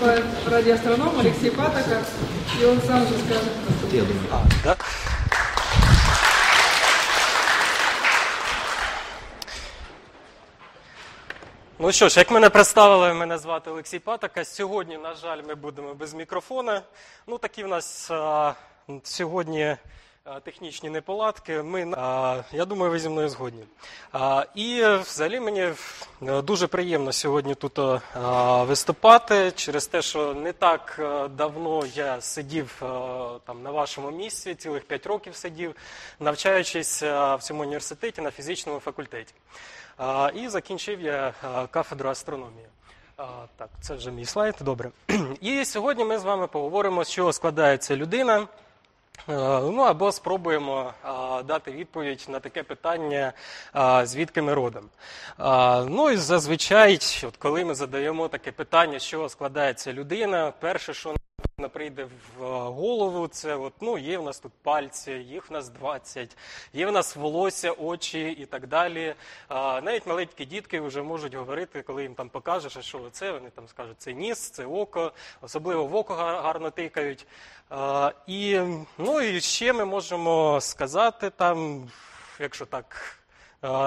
выступает радиоастроном Алексей Патоков, и он сам же скажет. Я думаю. А, да? Ну що ж, як мене представили, мене звати Олексій Патака. Сьогодні, на жаль, ми будемо без мікрофона. Ну, такі в нас а, сьогодні технічні неполадки. Ми, а, я думаю, ви зі мною згодні. І е, взагалі мені е, дуже приємно сьогодні тут виступати через те, що не так е, давно я сидів е, там на вашому місці, цілих 5 років сидів, навчаючись е, в цьому університеті на фізичному факультеті. І закінчив я кафедру астрономії. Так, це вже мій слайд. Добре. І сьогодні ми з вами поговоримо, з чого складається людина. Е, Ну або спробуємо а, дати відповідь на таке питання, а, звідки ми родом. Ну і зазвичай, от коли ми задаємо таке питання, з чого складається людина, перше, що прийде в голову, це от, ну, є в нас тут пальці, їх в нас 20, є в нас волосся, очі і так далі. Навіть маленькі дітки вже можуть говорити, коли їм там покажеш, що це, вони там скажуть, це ніс, це око, особливо в око гарно тикають. І, ну, і ще ми можемо сказати там, якщо так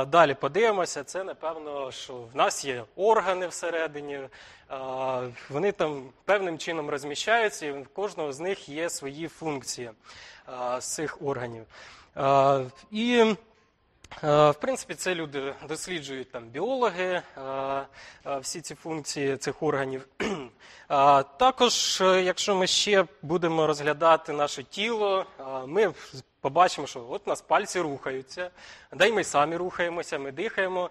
далі подивимося, це напевно, що в нас є органи всередині, вони там певним чином розміщаються, і в кожного з них є свої функції з цих органів. І В принципі, це люди досліджують там біологи, е, е, всі ці функції цих органів. Також, е, якщо ми ще будемо розглядати наше тіло, е, ми побачимо, що от у нас пальці рухаються, да й ми самі рухаємося, ми дихаємо.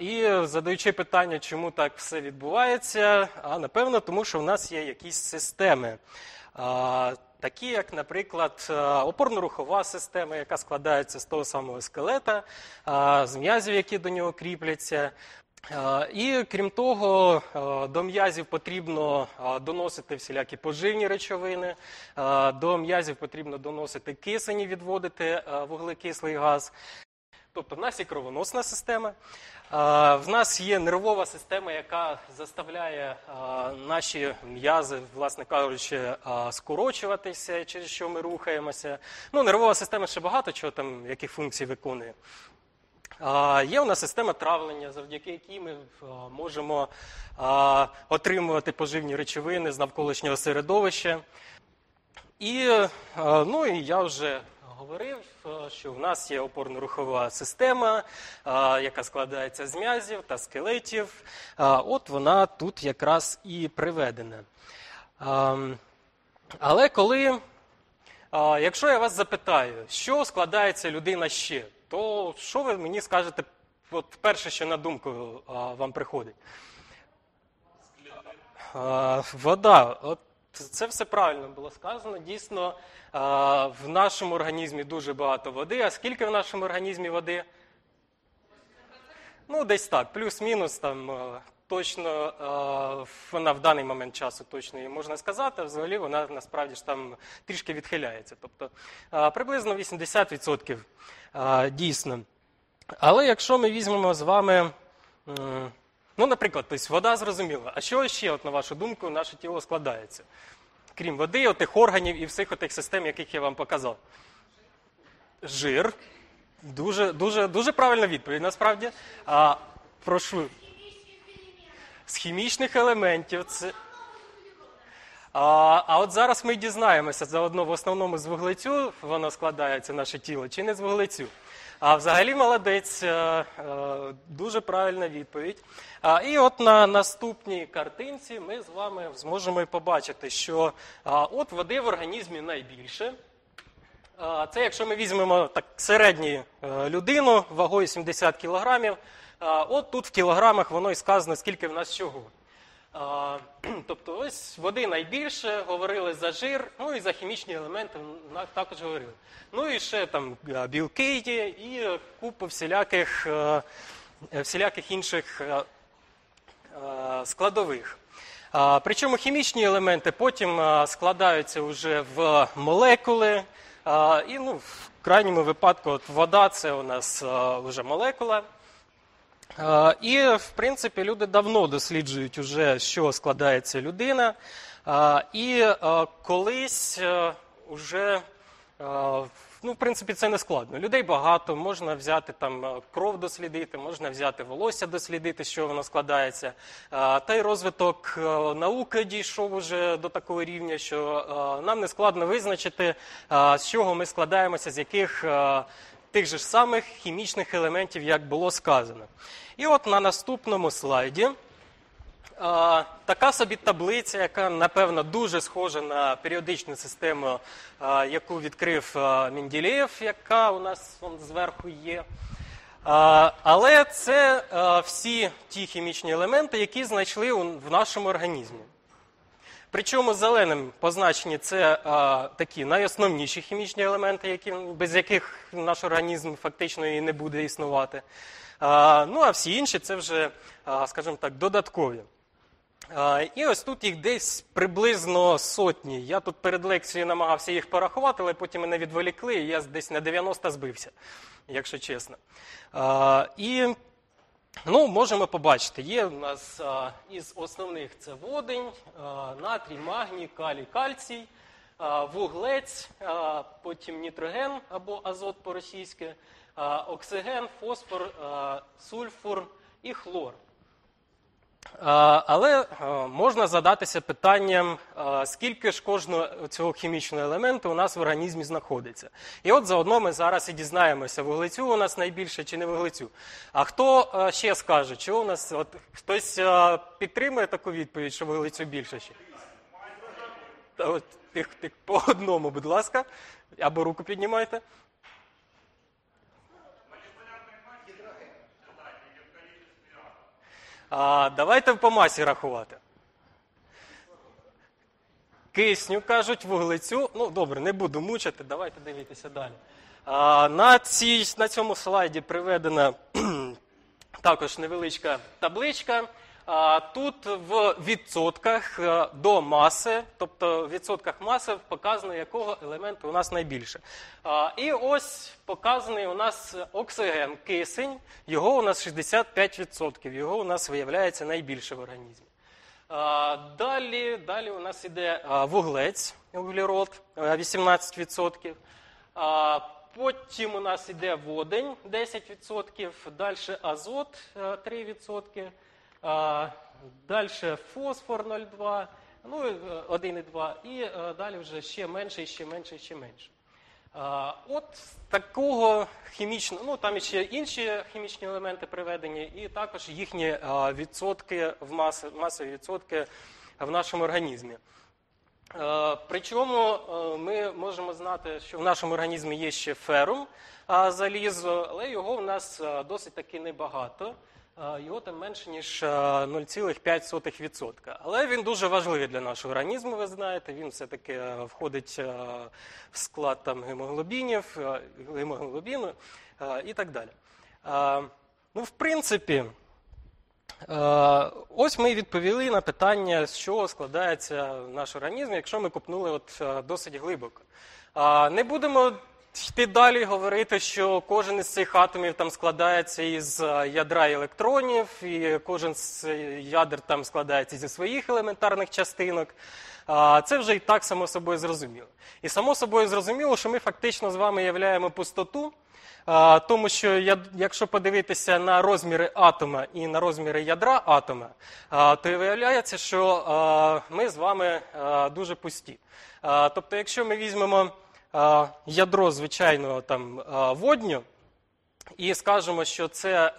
І задаючи питання, чому так все відбувається, а напевно, тому що в нас є якісь системи. Такі, як, наприклад, е, опорно-рухова система, яка складається з того самого скелета, з м'язів, які до нього кріпляться. І крім того, е, до м'язів потрібно доносити всілякі поживні речовини, до м'язів потрібно доносити кисень і відводити е, вуглекислий газ. Тобто в нас є кровоносна система, в нас є нервова система, яка заставляє наші м'язи, власне кажучи, скорочуватися, через що ми рухаємося. Ну, нервова система ще багато чого там, яких функцій виконує. Є у нас система травлення, завдяки якій ми можемо отримувати поживні речовини з навколишнього середовища. І, ну, і я вже говорив, е, що в нас є опорно-рухова система, е, яка складається з м'язів та скелетів. От вона тут якраз і приведена. Але коли, якщо я вас запитаю, що складається людина ще, то що ви мені скажете, от перше, що на думку вам приходить? Вода. От це все правильно було сказано. Дійсно, в нашому організмі дуже багато води. А скільки в нашому організмі води? Ну, десь так, плюс-мінус там. Точно вона в даний момент часу точно її можна сказати, а взагалі вона насправді ж там трішки відхиляється. Тобто приблизно 80% дійсно. Але якщо ми візьмемо з вами, ну, наприклад, тобто вода зрозуміла, а що ще, от, на вашу думку, наше тіло складається? Крім води, отих органів і всіх отих систем, яких я вам показав. Жир. Дуже, дуже, дуже правильна відповідь, насправді. А, прошу. З хімічних елементів це. А, а от зараз ми дізнаємося заодно в основному з вуглецю воно складається наше тіло, чи не з вуглецю. А взагалі молодець, е, е, дуже правильна відповідь. І от на наступній картинці ми з вами зможемо побачити, що от води в організмі найбільше. Це якщо ми візьмемо так середню е, людину вагою 70 кілограмів, от тут в кілограмах воно і сказано, скільки в нас чого. Тобто ось води найбільше, говорили за жир, ну і за хімічні елементи також говорили. Ну і ще там білки є і е, купу всіляких, е, е, всіляких інших е, е, складових. Причому хімічні елементи потім складаються вже в молекули. І ну, в крайньому випадку от вода це у нас вже молекула. Е, І, в принципі, люди давно досліджують уже, що складається людина. Е, І е, колись уже, ну, в принципі, це не складно. Людей багато, можна взяти там кров дослідити, можна взяти волосся дослідити, що воно складається. Та й розвиток науки дійшов уже до такого рівня, що нам не складно визначити, з чого ми складаємося, з яких тих же ж самих хімічних елементів, як було сказано. І от на наступному слайді а, така собі таблиця, яка, напевно, дуже схожа на періодичну систему, а, яку відкрив а, Менделєєв, яка у нас вон, зверху є. Але це всі ті хімічні елементи, які знайшли в нашому організмі. Причому зеленим позначені це а, такі найосновніші хімічні елементи, які, без яких наш організм фактично і не буде існувати. А, ну а всі інші це вже, а, скажімо так, додаткові. А, І ось тут їх десь приблизно сотні. Я тут перед лекцією намагався їх порахувати, але потім мене відволікли, і я десь на 90 збився, якщо чесно. А, І Ну, можемо побачити. Є в нас а, із основних це водень, а, натрій, магній, калій, кальцій, а, вуглець, а, потім нітроген або азот по-російськи, оксиген, фосфор, а, сульфур і хлор. Але можна задатися питанням, скільки ж кожного цього хімічного елементу у нас в організмі знаходиться. І от заодно ми зараз і дізнаємося, вуглецю у нас найбільше чи не вуглецю. А хто ще скаже, чи у нас от, хтось підтримує таку відповідь, що вуглецю більше ще? Та от, тих, тих, по одному, будь ласка, або руку піднімайте. А, давайте по масі рахувати. Кисню кажуть, вуглецю. Ну, добре, не буду мучити, давайте дивитися далі. А, на, цій, на цьому слайді приведена також невеличка табличка. Тут в відсотках е, до маси, тобто в відсотках маси показано, якого елементу у нас найбільше. І ось показаний у нас оксиген, кисень, його у нас 65%, його у нас виявляється найбільше в організмі. Далі, далі у нас іде вуглець, вуглерод, 18%. Потім у нас іде водень 10%, далі азот 3%, а, далі фосфор 0,2, ну, і, е, 1,2 і е, далі вже ще менше, ще менше, ще менше. От такого хімічного, ну там ще інші хімічні елементи приведені, і також їхні відсотки в маси, масові відсотки в нашому організмі. Е, Причому е, ми можемо знати, що в нашому організмі є ще ферум залізо, але його в нас е, досить таки небагато. Е, Його там менше, ніж е, 0,5%. Але він дуже важливий для нашого організму, ви знаєте. Він все-таки е, входить е, в склад там, гемоглобінів, е, гемоглобіну е, і так далі. Е, Ну, в принципі, Е, Ось ми відповіли на питання, з чого складається наш організм, якщо ми копнули от е, досить глибоко. Не будемо йти далі говорити, що кожен із цих атомів там складається із е, ядра електронів, і кожен з ядер там складається зі своїх елементарних частинок. Це вже і так само собою зрозуміло. І само собою зрозуміло, що ми фактично з вами являємо пустоту. Тому що якщо подивитися на розміри атома і на розміри ядра атома, то виявляється, що ми з вами дуже пусті. Тобто, якщо ми візьмемо ядро звичайного там водню і скажемо, що це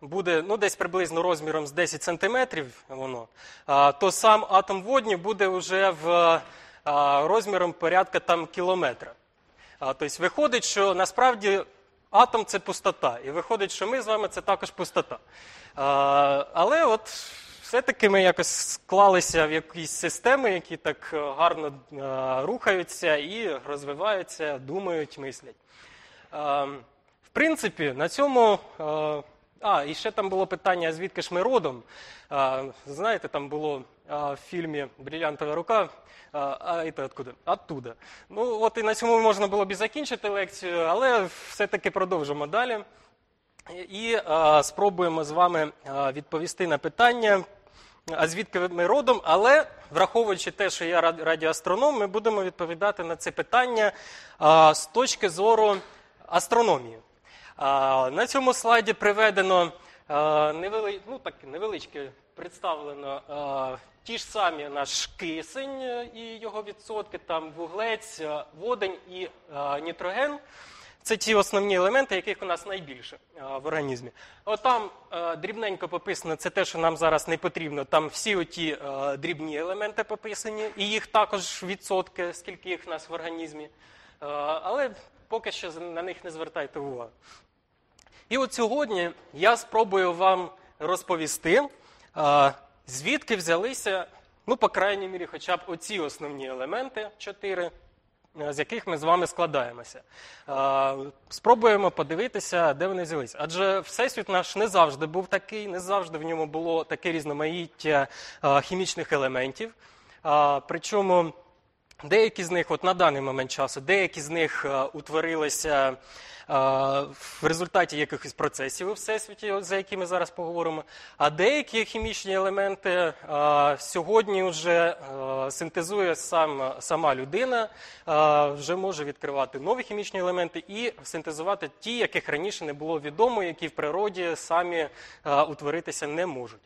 буде ну, десь приблизно розміром з 10 сантиметрів, воно, то сам атом водню буде вже в розміром порядка там кілометра. Тобто виходить, що насправді атом це пустота, і виходить, що ми з вами це також пустота. Але от все-таки ми якось склалися в якісь системи, які так е, гарно е, рухаються і розвиваються, думають, мислять. А, В принципі, на цьому. е, А, і ще там було питання, звідки ж ми родом. А, Знаєте, там було а, в фільмі Бриллиантова рука. А, а це откуда? Оттуда. Ну, от і на цьому можна було б і закінчити лекцію, але все-таки продовжимо далі. і е, спробуємо з вами відповісти на питання, а звідки ми родом, але враховуючи те, що я радіоастроном, ми будемо відповідати на це питання е, з точки зору астрономії. Е, На цьому слайді приведено е, невели... ну, так, невеличке представлено е, ті ж самі наш кисень е, і його відсотки, там вуглець, е, водень і е, нітроген. Це ті основні елементи, яких у нас найбільше е, в організмі. От там е, дрібненько пописано, це те, що нам зараз не потрібно. Там всі оті е, дрібні елементи пописані, і їх також відсотки, скільки їх у нас в організмі. Але поки що на них не звертайте увагу. І от сьогодні я спробую вам розповісти, звідки взялися, ну, по крайній мірі, хоча б оці основні елементи, чотири, з яких ми з вами складаємося. Е, Спробуємо подивитися, де вони взялися. Адже Всесвіт наш не завжди був такий, не завжди в ньому було таке різноманіття е, хімічних елементів. Е, Причому Деякі з них, от на даний момент часу, деякі з них е, утворилися е, в результаті якихось процесів у всесвіті, за які ми зараз поговоримо. А деякі хімічні елементи е, сьогодні вже синтезує сам, сама людина, вже може відкривати нові хімічні елементи і синтезувати ті, яких раніше не було відомо, які в природі самі утворитися не можуть.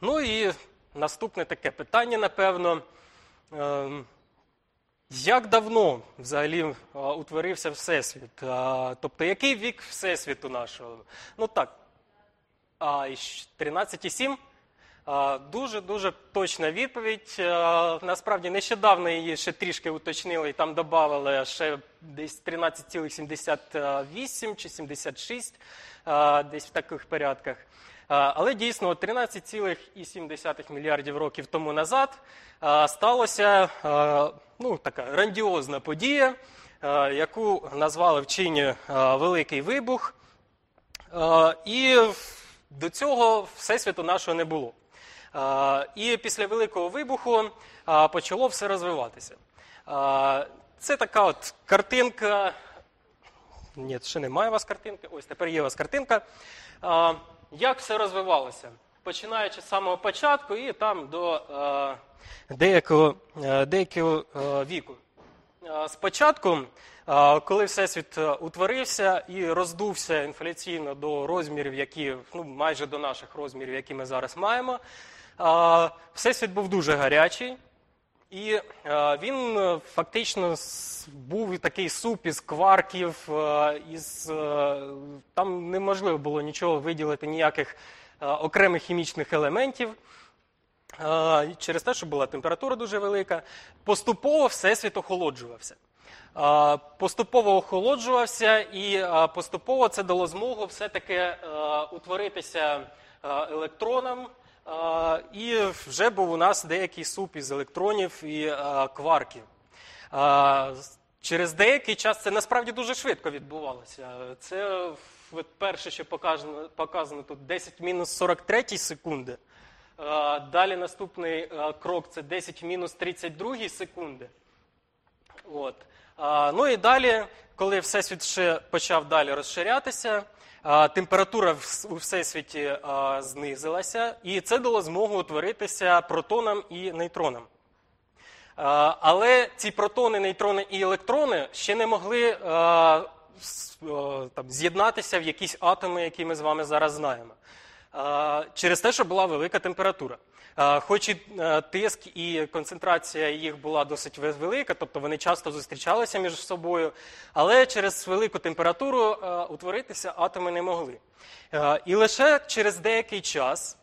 Ну і наступне таке питання, напевно. Ем, Як давно взагалі утворився Всесвіт? Тобто, який вік Всесвіту нашого? Ну так, а, і 13,7? Дуже-дуже точна відповідь. Насправді нещодавно її ще трішки уточнили і там додали ще десь 13,78 чи 76, а, десь в таких порядках. А, Але дійсно 13,7 мільярдів років тому назад а, сталося ну, така грандіозна подія, яку назвали вчені а, Великий Вибух. Е, І до цього всесвіту нашого не було. Е, І після Великого вибуху е, почало все розвиватися. Е, Це така от картинка. Ні, ще немає у вас картинки. Ось тепер є у вас картинка. Як все розвивалося? Починаючи з самого початку і там до е, деякого, е, деякого е, віку. Спочатку, коли Всесвіт утворився і роздувся інфляційно до розмірів, які ну, майже до наших розмірів, які ми зараз маємо, Всесвіт був дуже гарячий, і е, він е, фактично був такий суп із кварків, е, із, там неможливо було нічого виділити, ніяких окремих хімічних елементів. Через те, що була температура дуже велика, поступово всесвіт охолоджувався. Поступово охолоджувався, і поступово це дало змогу все-таки утворитися електронам. І вже був у нас деякий суп із електронів і е, кварків. Через деякий час це насправді дуже швидко відбувалося. Це перше, що показано, показано тут 10 мінус 43 секунди. Далі наступний е, крок це 10 в мінус 32 секунди. От. Ну і далі, коли Всесвіт ще почав далі розширятися, температура у Всесвіті знизилася, і це дало змогу утворитися протонам і нейтронам. Але ці протони, нейтрони і електрони ще не могли там, з'єднатися в якісь атоми, які ми з вами зараз знаємо. Через те, що була велика температура. Хоч і тиск і концентрація їх була досить велика, тобто вони часто зустрічалися між собою, але через велику температуру утворитися атоми не могли. І лише через деякий час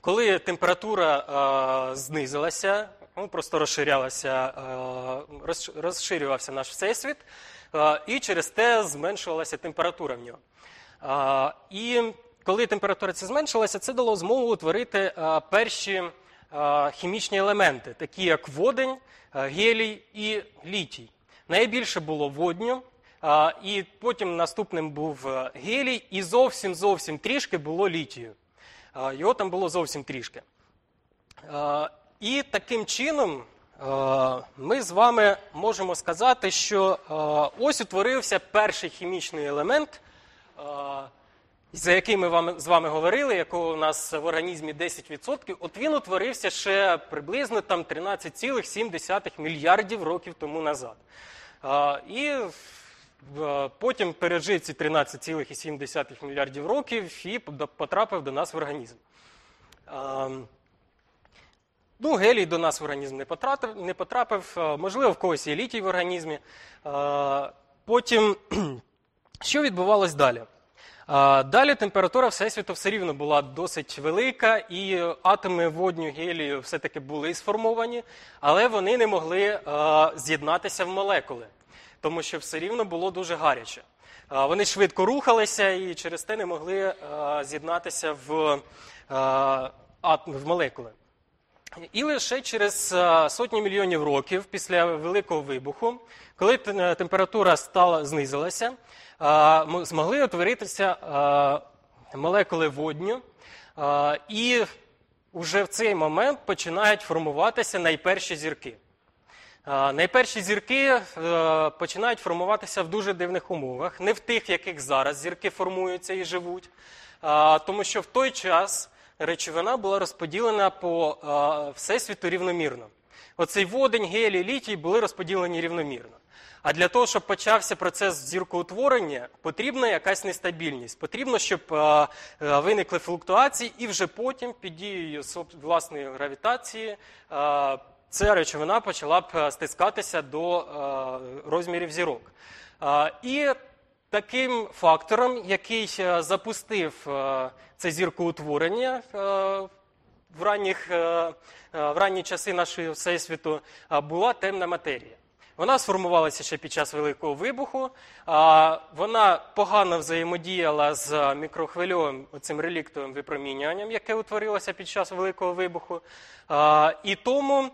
коли температура знизилася, ну, просто розширялася, розширювався наш всесвіт, і через те зменшувалася температура в нього. І коли температура ця зменшилася, це дало змогу утворити е, перші е, хімічні елементи, такі як водень, е, гелій і літій. Найбільше було водню, і потім наступним був гелій, і зовсім зовсім трішки було літію. Його там було зовсім трішки. І таким чином ми з вами можемо сказати, що ось утворився перший хімічний елемент, за який ми вам, з вами говорили, якого у нас в організмі 10%, от він утворився ще приблизно там 13,7 мільярдів років тому назад. І потім пережив ці 13,7 мільярдів років і потрапив до нас в організм. Ну, гелій до нас в організм не потрапив, не потрапив, можливо, в когось є літій в організмі. Потім, що відбувалось далі? Далі температура Всесвіту все рівно була досить велика, і атоми водню гелію все-таки були сформовані, але вони не могли з'єднатися в молекули, тому що все рівно було дуже гаряче. Вони швидко рухалися і через те не могли з'єднатися в, в молекули. І лише через сотні мільйонів років після Великого вибуху, коли температура стала знизилася, змогли утворитися молекули водню, і вже в цей момент починають формуватися найперші зірки. Найперші зірки починають формуватися в дуже дивних умовах, не в тих, яких зараз зірки формуються і живуть, тому що в той час речовина була розподілена по всесвіту рівномірно. Оцей водень, гелій, літій були розподілені рівномірно. А для того, щоб почався процес зіркоутворення, потрібна якась нестабільність. Потрібно, щоб виникли флуктуації, і вже потім, під дією власної гравітації, ця речовина почала б стискатися до розмірів зірок. І таким фактором, який запустив це зіркоутворення в ранніх, в ранні часи нашого всесвіту, була темна матерія. Вона сформувалася ще під час Великого вибуху. Вона погано взаємодіяла з мікрохвильовим цим реліктовим випромінюванням, яке утворилося під час Великого вибуху. І тому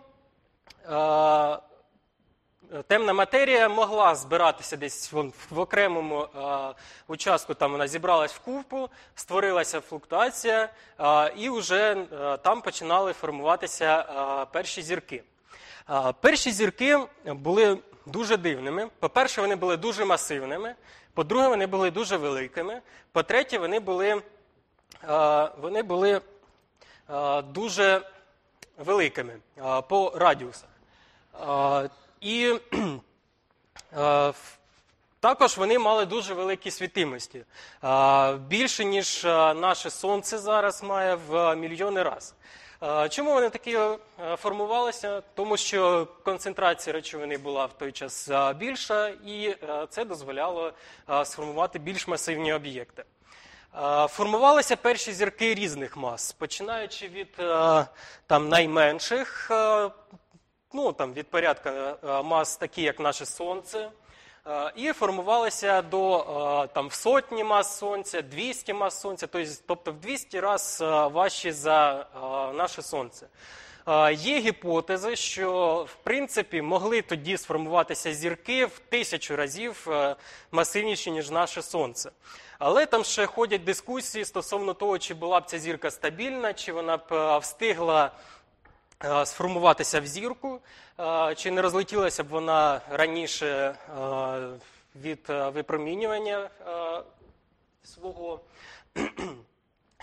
темна матерія могла збиратися десь в окремому участку, там вона зібралась в купу, створилася флуктуація, і вже там починали формуватися перші зірки. Перші зірки були дуже дивними. По-перше, вони були дуже масивними. По-друге, вони були дуже великими. По-третє, вони були вони були дуже великими по радіусах. І також вони мали дуже великі світимості. Більше, ніж наше сонце зараз має в мільйони разів. Чому вони такі е, формувалися? Тому що концентрація речовини була в той час більша, і е, це дозволяло сформувати більш масивні об'єкти. Формувалися перші зірки різних мас, починаючи від е, там, найменших, ну, там, від порядка мас, такі як наше Сонце. Е, і формувалися до е, там, в сотні мас сонця, 200 мас сонця, тобто в 200 разів е, важчі за наше сонце. Є гіпотези, що в принципі могли тоді сформуватися зірки в тисячу разів масивніші, ніж наше сонце. Але там ще ходять дискусії стосовно того, чи була б ця зірка стабільна, чи вона б встигла Е, сформуватися в зірку, е, чи не розлетілася б вона раніше е, від випромінювання свого.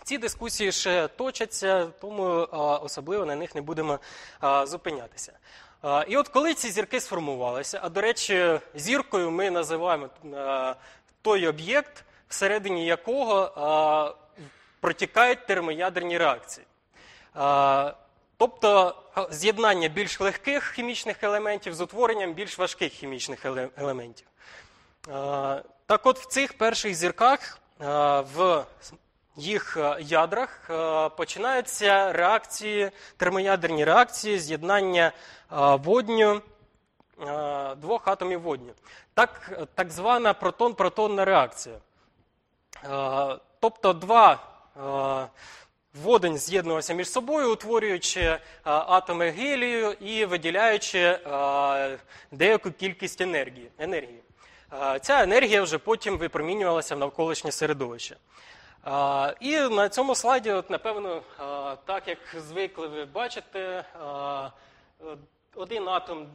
Ці дискусії ще точаться, тому особливо на них не будемо зупинятися. І от коли ці зірки сформувалися, а до речі, зіркою ми називаємо той об'єкт, всередині якого протікають термоядерні реакції. Тобто з'єднання більш легких хімічних елементів з утворенням більш важких хімічних елементів. Так от в цих перших зірках в їх ядрах починаються реакції, термоядерні реакції з'єднання водню, двох атомів водню. Так, так звана протон-протонна реакція. Тобто два водень з'єднувався між собою, утворюючи е, атоми гелію і виділяючи е, деяку кількість енергії. енергії. Е, ця енергія вже потім випромінювалася в навколишнє середовище. І на цьому слайді, от, напевно, так як звикли ви бачите, один атом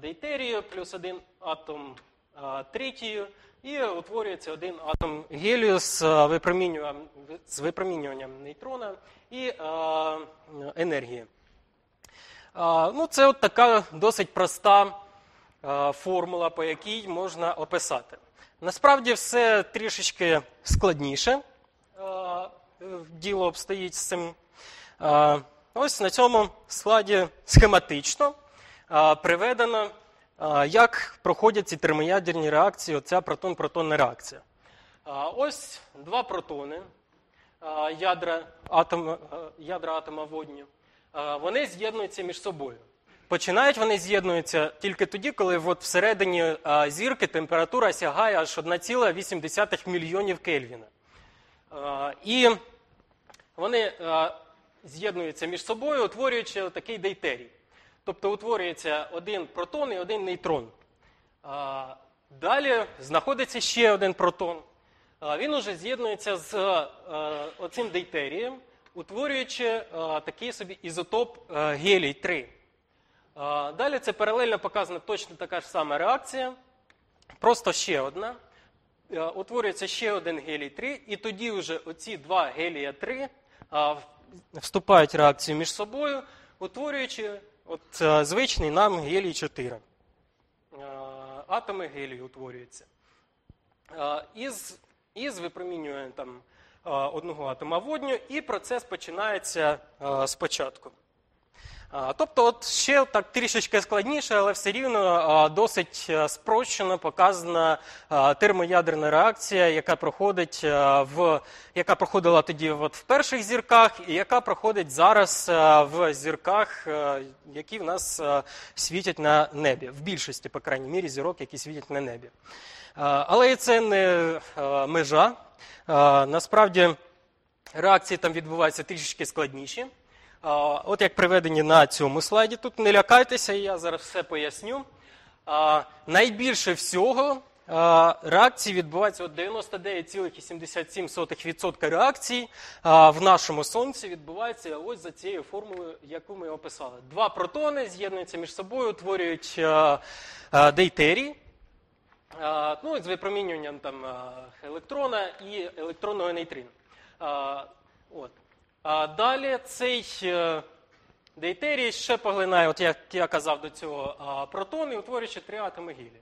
дейтерію плюс один атом а, тритію, і утворюється один атом гелію з випромінюванням, з випромінюванням нейтрона і а, енергії. А, ну, це от така досить проста а, формула, по якій можна описати. Насправді все трішечки складніше а, діло обстоїть з цим. А, ось на цьому слайді схематично а, приведено, як проходять ці термоядерні реакції, оця протон-протонна реакція. Ось два протони, ядра атома, ядра атома водню. Вони з'єднуються між собою. Починають вони з'єднуються тільки тоді, коли от всередині зірки температура сягає аж 1,8 мільйонів Кельвіна. І вони з'єднуються між собою, утворюючи такий дейтерій. Тобто утворюється один протон і один нейтрон. Далі знаходиться ще один протон. Він уже з'єднується з оцим дейтерієм, утворюючи такий собі ізотоп гелій 3. Далі це паралельно показана точно така ж сама реакція, просто ще одна. Утворюється ще один гелій 3, і тоді вже оці два гелія 3 вступають в реакцію між собою, утворюючи от, е, звичний нам гелій 4. Е, Атоми гелію утворюються. Е, Із, із випромінює там, одного атома водню, і процес починається спочатку. Тобто, от ще так трішечки складніше, але все рівно досить спрощено показана термоядерна реакція, яка проходить в яка проходила тоді от в перших зірках, і яка проходить зараз в зірках, які в нас світять на небі, в більшості, по крайній мірі, зірок, які світять на небі. Але це не межа. Насправді реакції там відбуваються трішечки складніші. От як приведені на цьому слайді, тут не лякайтеся, я зараз все поясню. Найбільше всього реакції відбувається от 99,77% реакцій в нашому сонці відбувається ось за цією формулою, яку ми описали. Два протони з'єднуються між собою, утворюють дейтерій. Ну, з випромінюванням там, електрона і електронного нейтрина. От. Далі цей е, дейтерій ще поглинає, от як я казав до цього, протони, утворюючи три атоми гілі.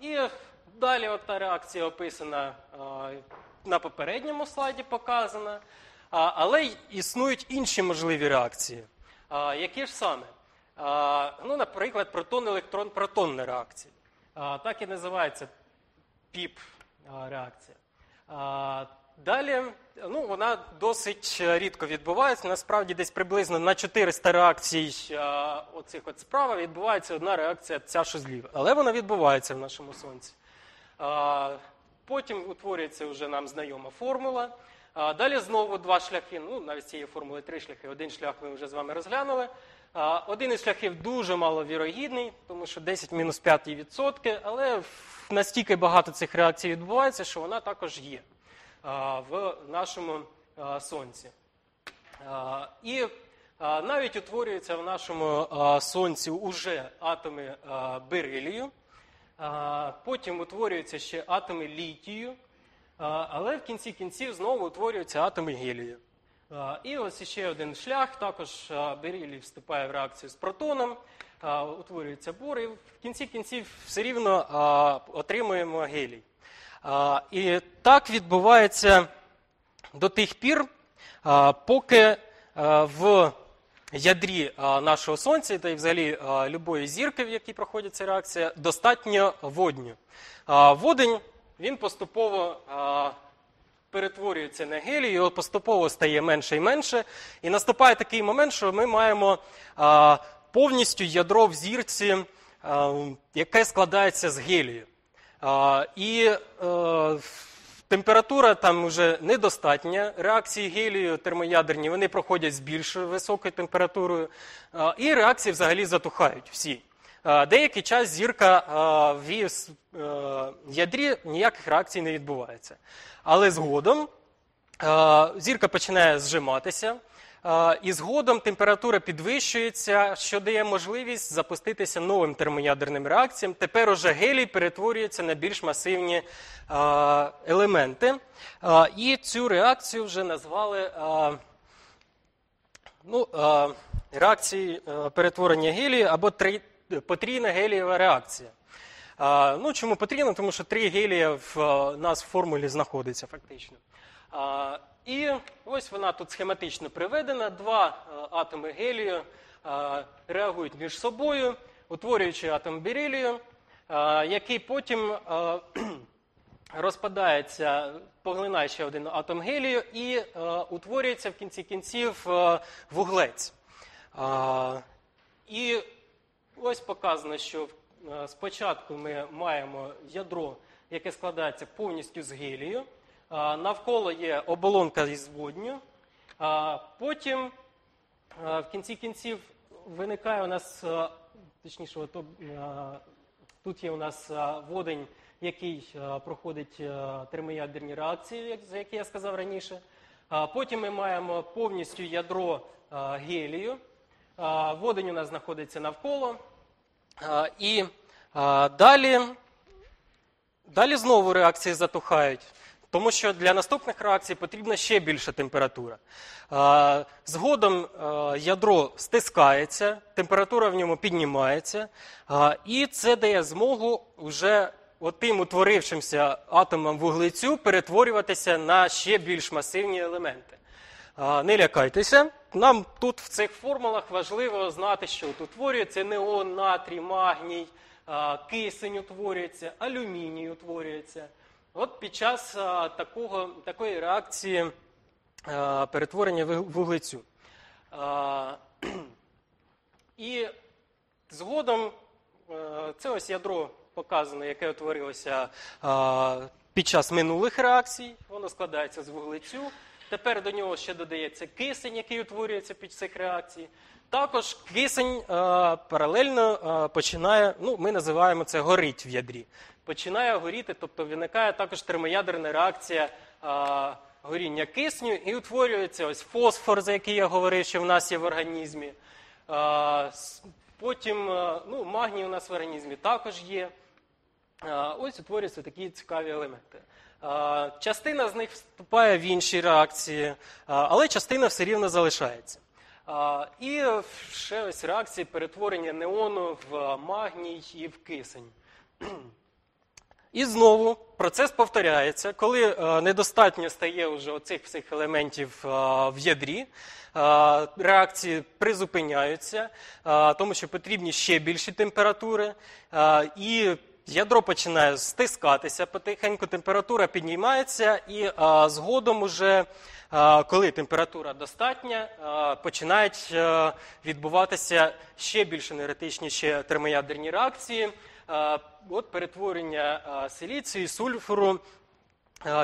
І далі от та реакція описана на попередньому слайді показана. Але існують інші можливі реакції. Які ж саме? Ну, наприклад, протон-електрон-протонна реакція. Так і називається ПІП а, реакція. А, Далі, ну, вона досить е, рідко відбувається. Насправді, десь приблизно на 400 реакцій а, оцих от справа відбувається одна реакція, ця що зліва. Але вона відбувається в нашому сонці. А, потім утворюється вже нам знайома формула. Далі знову два шляхи. Ну, навіть цієї формули три шляхи. Один шлях ми вже з вами розглянули. Один із шляхів дуже маловірогідний, тому що 10 мінус 5 відсотки, але настільки багато цих реакцій відбувається, що вона також є в нашому сонці. І навіть утворюються в нашому сонці уже атоми берилію, потім утворюються ще атоми літію, але в кінці кінців знову утворюються атоми гелію. І ось ще один шлях, також а, берилій вступає в реакцію з протоном, утворюється бор, і в кінці кінців все рівно отримуємо гелій. І так відбувається до тих пір, поки в ядрі нашого сонця та й взагалі любої зірки, в якій проходить ця реакція, достатньо водню. Водень він поступово перетворюється на гелій, його поступово стає менше і менше. І наступає такий момент, що ми маємо повністю ядро в зірці, яке складається з гелію. І е, температура там вже недостатня. Реакції гелію термоядерні вони проходять з більш високою температурою, і реакції взагалі затухають всі. Деякий час зірка в е, ядрі ніяких реакцій не відбувається. Але згодом зірка починає зжиматися, і згодом температура підвищується, що дає можливість запуститися новим термоядерним реакціям. Тепер уже гелій перетворюється на більш масивні елементи. І цю реакцію вже назвали ну, реакції е, перетворення гелію або потрійна гелієва реакція. Ну, чому потрібно? Тому що три гелія в нас в формулі знаходиться фактично. І ось вона тут схематично приведена. Два е, атоми гелію е, реагують між собою, утворюючи атом берилію, е, який потім розпадається, поглинає ще один атом гелію і утворюється в кінці кінців вуглець. І ось показано, що спочатку ми маємо ядро, яке складається повністю з гелію. Навколо є оболонка із водню. Потім в кінці кінців виникає у нас, точніше, от, е, тут є у нас водень, який проходить термоядерні реакції, за які я сказав раніше. Потім ми маємо повністю ядро гелію. Водень у нас знаходиться навколо. І далі, далі знову реакції затухають, тому що для наступних реакцій потрібна ще більша температура. Згодом ядро стискається, температура в ньому піднімається, і це дає змогу вже отим утворившимся атомам вуглецю перетворюватися на ще більш масивні елементи. Не лякайтеся. Нам тут в цих формулах важливо знати, що тут утворюється неон, натрій, магній, кисень утворюється, алюміній утворюється. От під час такого, такої реакції перетворення вуглецю. І згодом це ось ядро показано, яке утворилося під час минулих реакцій. Воно складається з вуглецю. Тепер до нього ще додається кисень, який утворюється під цих реакцій. Також кисень е, паралельно е, починає, ну, ми називаємо це горить в ядрі. Починає горіти, тобто виникає також термоядерна реакція е, горіння кисню і утворюється ось фосфор, за який я говорив, що в нас є в організмі. Е, Потім е, ну, магній у нас в організмі також є. А, Ось утворюються такі цікаві елементи. Частина з них вступає в інші реакції, але частина все рівно залишається. І ще ось реакції перетворення неону в магній і в кисень. І знову процес повторяється, коли е, недостатньо стає вже оцих всіх елементів е, в ядрі, е, реакції призупиняються, тому що потрібні ще більші температури, і ядро починає стискатися потихеньку, температура піднімається, і згодом уже. Коли температура достатня, починають е, відбуватися ще більш енергетичніші термоядерні реакції. От перетворення силіцію, і сульфуру,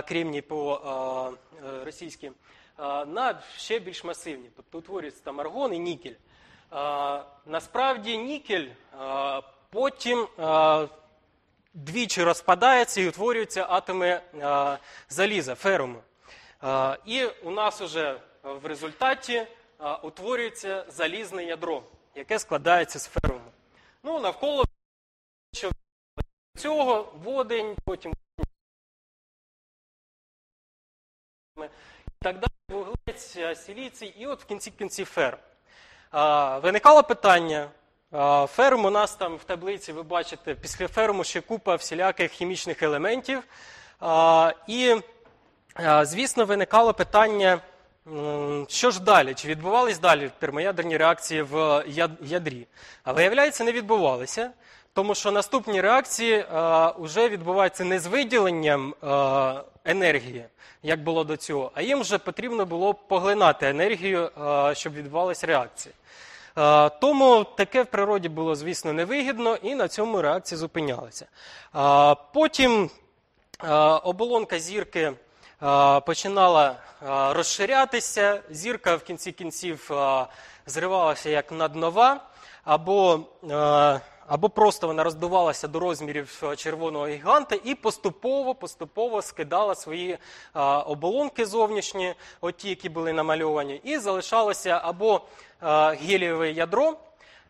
кремній по е, російськи, на ще більш масивні. Тобто утворюється там аргон і нікель. Насправді нікель потім двічі розпадається і утворюються атоми заліза, феруму. Е, І у нас уже в результаті е, утворюється залізне ядро, яке складається з феруму. Ну, навколо цього водень, потім і так далі, вуглець, е, силіцій, і от в кінці кінців ферм. Виникало питання. Ферм у нас там в таблиці, ви бачите, після ферму ще купа всіляких хімічних елементів. І, звісно, виникало питання, що ж далі? Чи відбувались далі термоядерні реакції в ядрі? А виявляється, не відбувалися. Тому що наступні реакції вже відбуваються не з виділенням енергії, як було до цього, а їм вже потрібно було поглинати енергію, щоб відбувалася реакція. Е, тому таке в природі було, звісно, невигідно, і на цьому реакції зупинялися. Потім оболонка зірки починала розширятися, зірка в кінці кінців зривалася як наднова, або, або просто вона роздувалася до розмірів червоного гіганта і поступово поступово скидала свої оболонки зовнішні, оті, які були намальовані, і залишалося або гелієве ядро,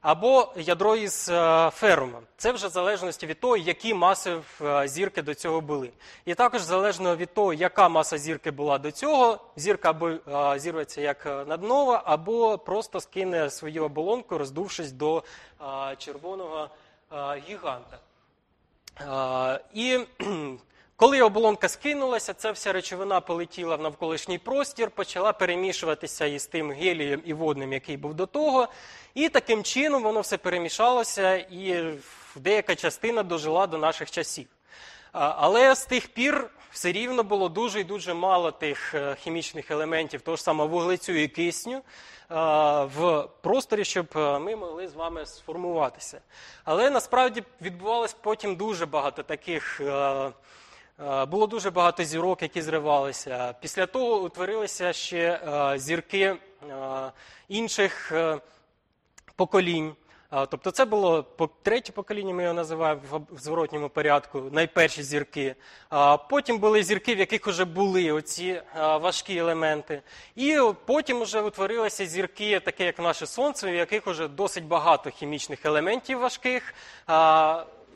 або ядро із е, ферумом. Це вже в залежності від того, які маси е, зірки до цього були. І також залежно від того, яка маса зірки була до цього, зірка або е, зірветься як наднова, або просто скине свою оболонку, роздувшись до червоного гіганта. І коли оболонка скинулася, ця вся речовина полетіла в навколишній простір, почала перемішуватися із тим гелієм і водним, який був до того. І таким чином воно все перемішалося, і деяка частина дожила до наших часів. Але з тих пір все рівно було дуже і дуже мало тих е, хімічних елементів, того ж самого вуглецю і кисню е, в просторі, щоб е, ми могли з вами сформуватися. Але насправді відбувалось потім дуже багато таких. Е, Було дуже багато зірок, які зривалися. Після того утворилися ще е, зірки е, інших поколінь. Тобто це було третє покоління, ми його називаємо в зворотньому порядку, найперші зірки. Потім були зірки, в яких вже були оці важкі елементи. І потім вже утворилися зірки, такі як наше Сонце, в яких вже досить багато хімічних елементів важких,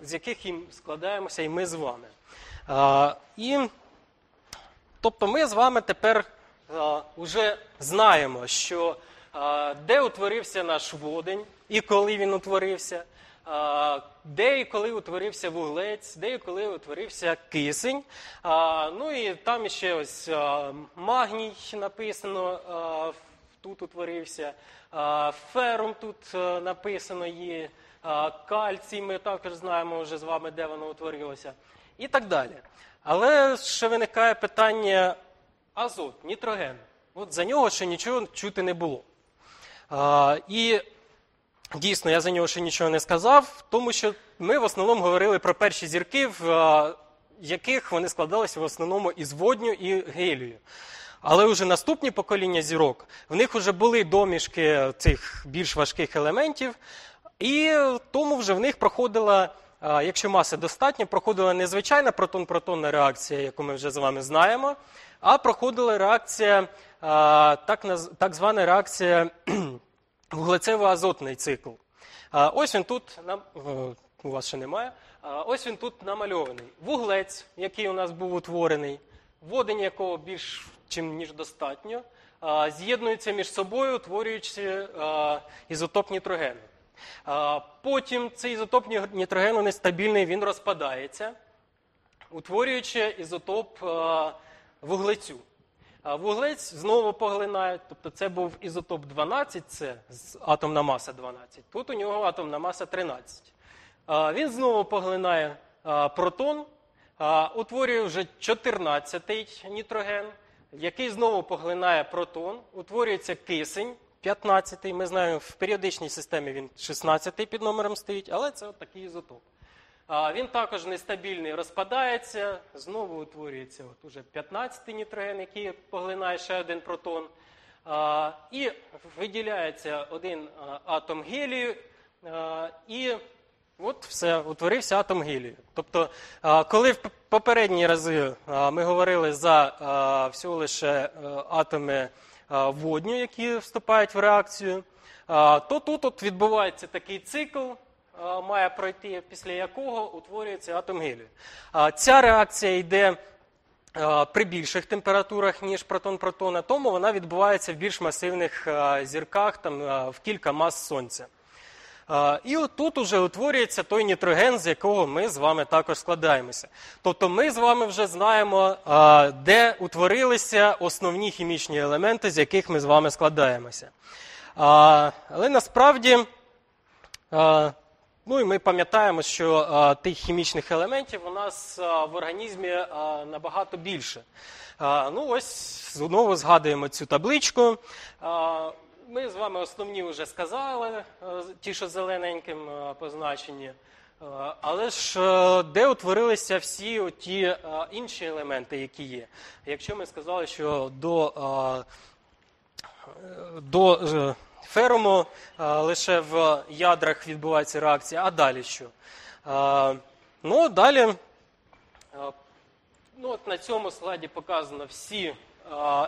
з яких і складаємося і ми з вами. І Тобто ми з вами тепер вже знаємо, що де утворився наш водень і коли він утворився, де і коли утворився вуглець, де і коли утворився кисень. Ну і там ще ось магній написано, тут утворився, ферум тут написано є, кальцій ми також знаємо вже з вами, де воно утворилося, і так далі. Але ще виникає питання азот, нітроген. От за нього ще нічого чути не було. А, і дійсно, я за нього ще нічого не сказав, тому що ми в основному говорили про перші зірки, в яких вони складалися в основному із водню і гелію. Але вже наступні покоління зірок, в них вже були домішки цих більш важких елементів, і тому вже в них проходила, якщо маси достатньо, проходила не звичайна протон-протонна реакція, яку ми вже з вами знаємо, а проходила реакція, так, так звана реакція вуглецево-азотний цикл. Ось він тут нам. У вас ще немає. Ось він тут намальований. Вуглець, який у нас був утворений, водень якого більш чим ніж достатньо, з'єднуються між собою, утворюючи ізотоп нітрогену. Потім цей ізотоп нітрогену нестабільний, він розпадається, утворюючи ізотоп вуглецю. Вуглець знову поглинає, тобто це був ізотоп 12, це атомна маса 12. Тут у нього атомна маса 13. Він знову поглинає протон, утворює вже 14-й нітроген, який знову поглинає протон, утворюється кисень 15-й. Ми знаємо, в періодичній системі він 16-й під номером стоїть, але це от такий ізотоп. А, Він також нестабільний, розпадається, знову утворюється от уже 15-й нітроген, який поглинає ще один протон. А, І виділяється один атом гелію, а, і от все, утворився атом гелію. Тобто, коли в попередні рази ми говорили за всього лише е, атоми водню, які вступають в реакцію, то тут от відбувається такий цикл, має пройти, після якого утворюється атом гелію. Ця реакція йде при більших температурах, ніж протон-протона, тому вона відбувається в більш масивних зірках, там, в кілька мас Сонця. І отут уже утворюється той нітроген, з якого ми з вами також складаємося. Тобто ми з вами вже знаємо, де утворилися основні хімічні елементи, з яких ми з вами складаємося. Але насправді, ну і ми пам'ятаємо, що тих хімічних елементів у нас в організмі набагато більше. Ну ось знову згадуємо цю табличку. Ми з вами основні вже сказали, е, ті, що зелененьким е, позначені. Е, Але ж де утворилися всі ті інші елементи, які є? Якщо ми сказали, що до, до е, лише в ядрах відбувається реакція, а далі що? Ну, далі, ну, от на цьому слайді показано всі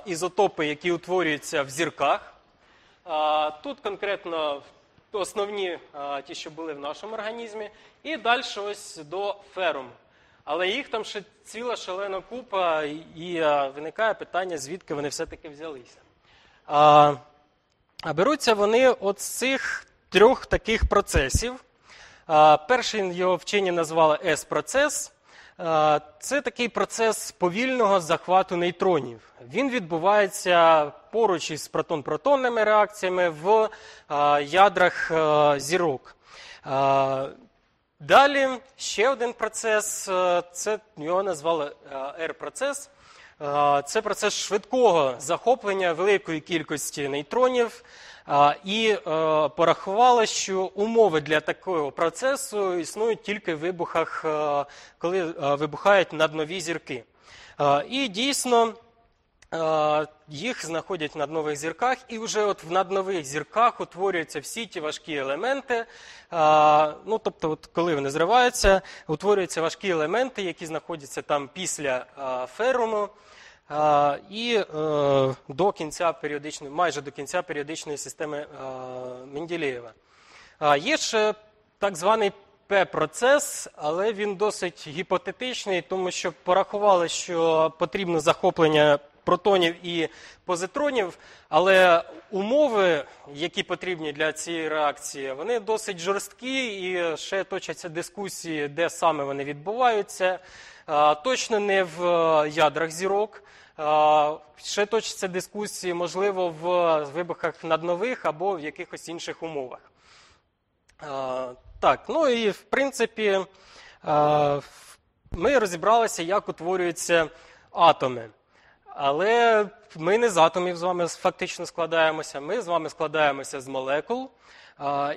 ізотопи, які утворюються в зірках. Тут конкретно основні ті, що були в нашому організмі, і далі ось до феруму. Але їх там ще ціла шалена купа, і, виникає питання, звідки вони все-таки взялися. А, беруться вони от з цих трьох таких процесів. Перший його вчені назвали S-процес. А, Це такий процес повільного захвату нейтронів. Він відбувається поруч із протон-протонними реакціями в ядрах зірок. Далі ще один процес, е, це його назвали е, R-процес. Е, Це процес швидкого захоплення великої кількості нейтронів. І е, порахували, що умови для такого процесу існують тільки в вибухах, е, коли е, вибухають наднові зірки. І дійсно. Їх знаходять в наднових зірках, і вже от в наднових зірках утворюються всі ті важкі елементи. Ну, тобто, от коли вони зриваються, утворюються важкі елементи, які знаходяться там після феруму. І е, до кінця періодичної, майже до кінця періодичної системи е, Менделєєва. Є ще так званий П-процес, але він досить гіпотетичний, тому що порахували, що потрібно захоплення протонів і позитронів, але умови, які потрібні для цієї реакції, вони досить жорсткі і ще точаться дискусії, де саме вони відбуваються. Точно не в е, ядрах зірок. Ще точаться дискусії, можливо, в вибухах наднових або в якихось інших умовах. Так, ну і в принципі ми розібралися, як утворюються атоми. Але ми не з атомів з вами фактично складаємося. Ми з вами складаємося з молекул.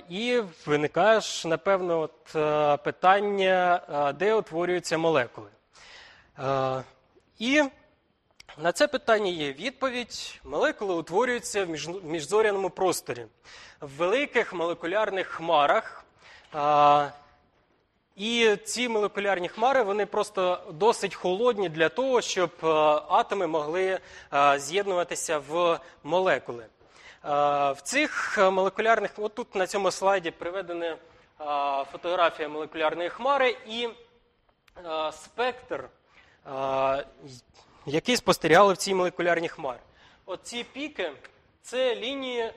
І виникає ж, напевно, от, е, питання, де утворюються молекули. А, І на це питання є відповідь. Молекули утворюються в міжзоряному просторі, в великих молекулярних хмарах. І ці молекулярні хмари вони просто досить холодні для того, щоб е, атоми могли е, з'єднуватися в молекули. Е, В цих е, молекулярних, от тут на цьому слайді приведена е, фотографія молекулярної хмари і е, спектр, який спостерігали в цій молекулярній хмарі. Оці піки це лінії.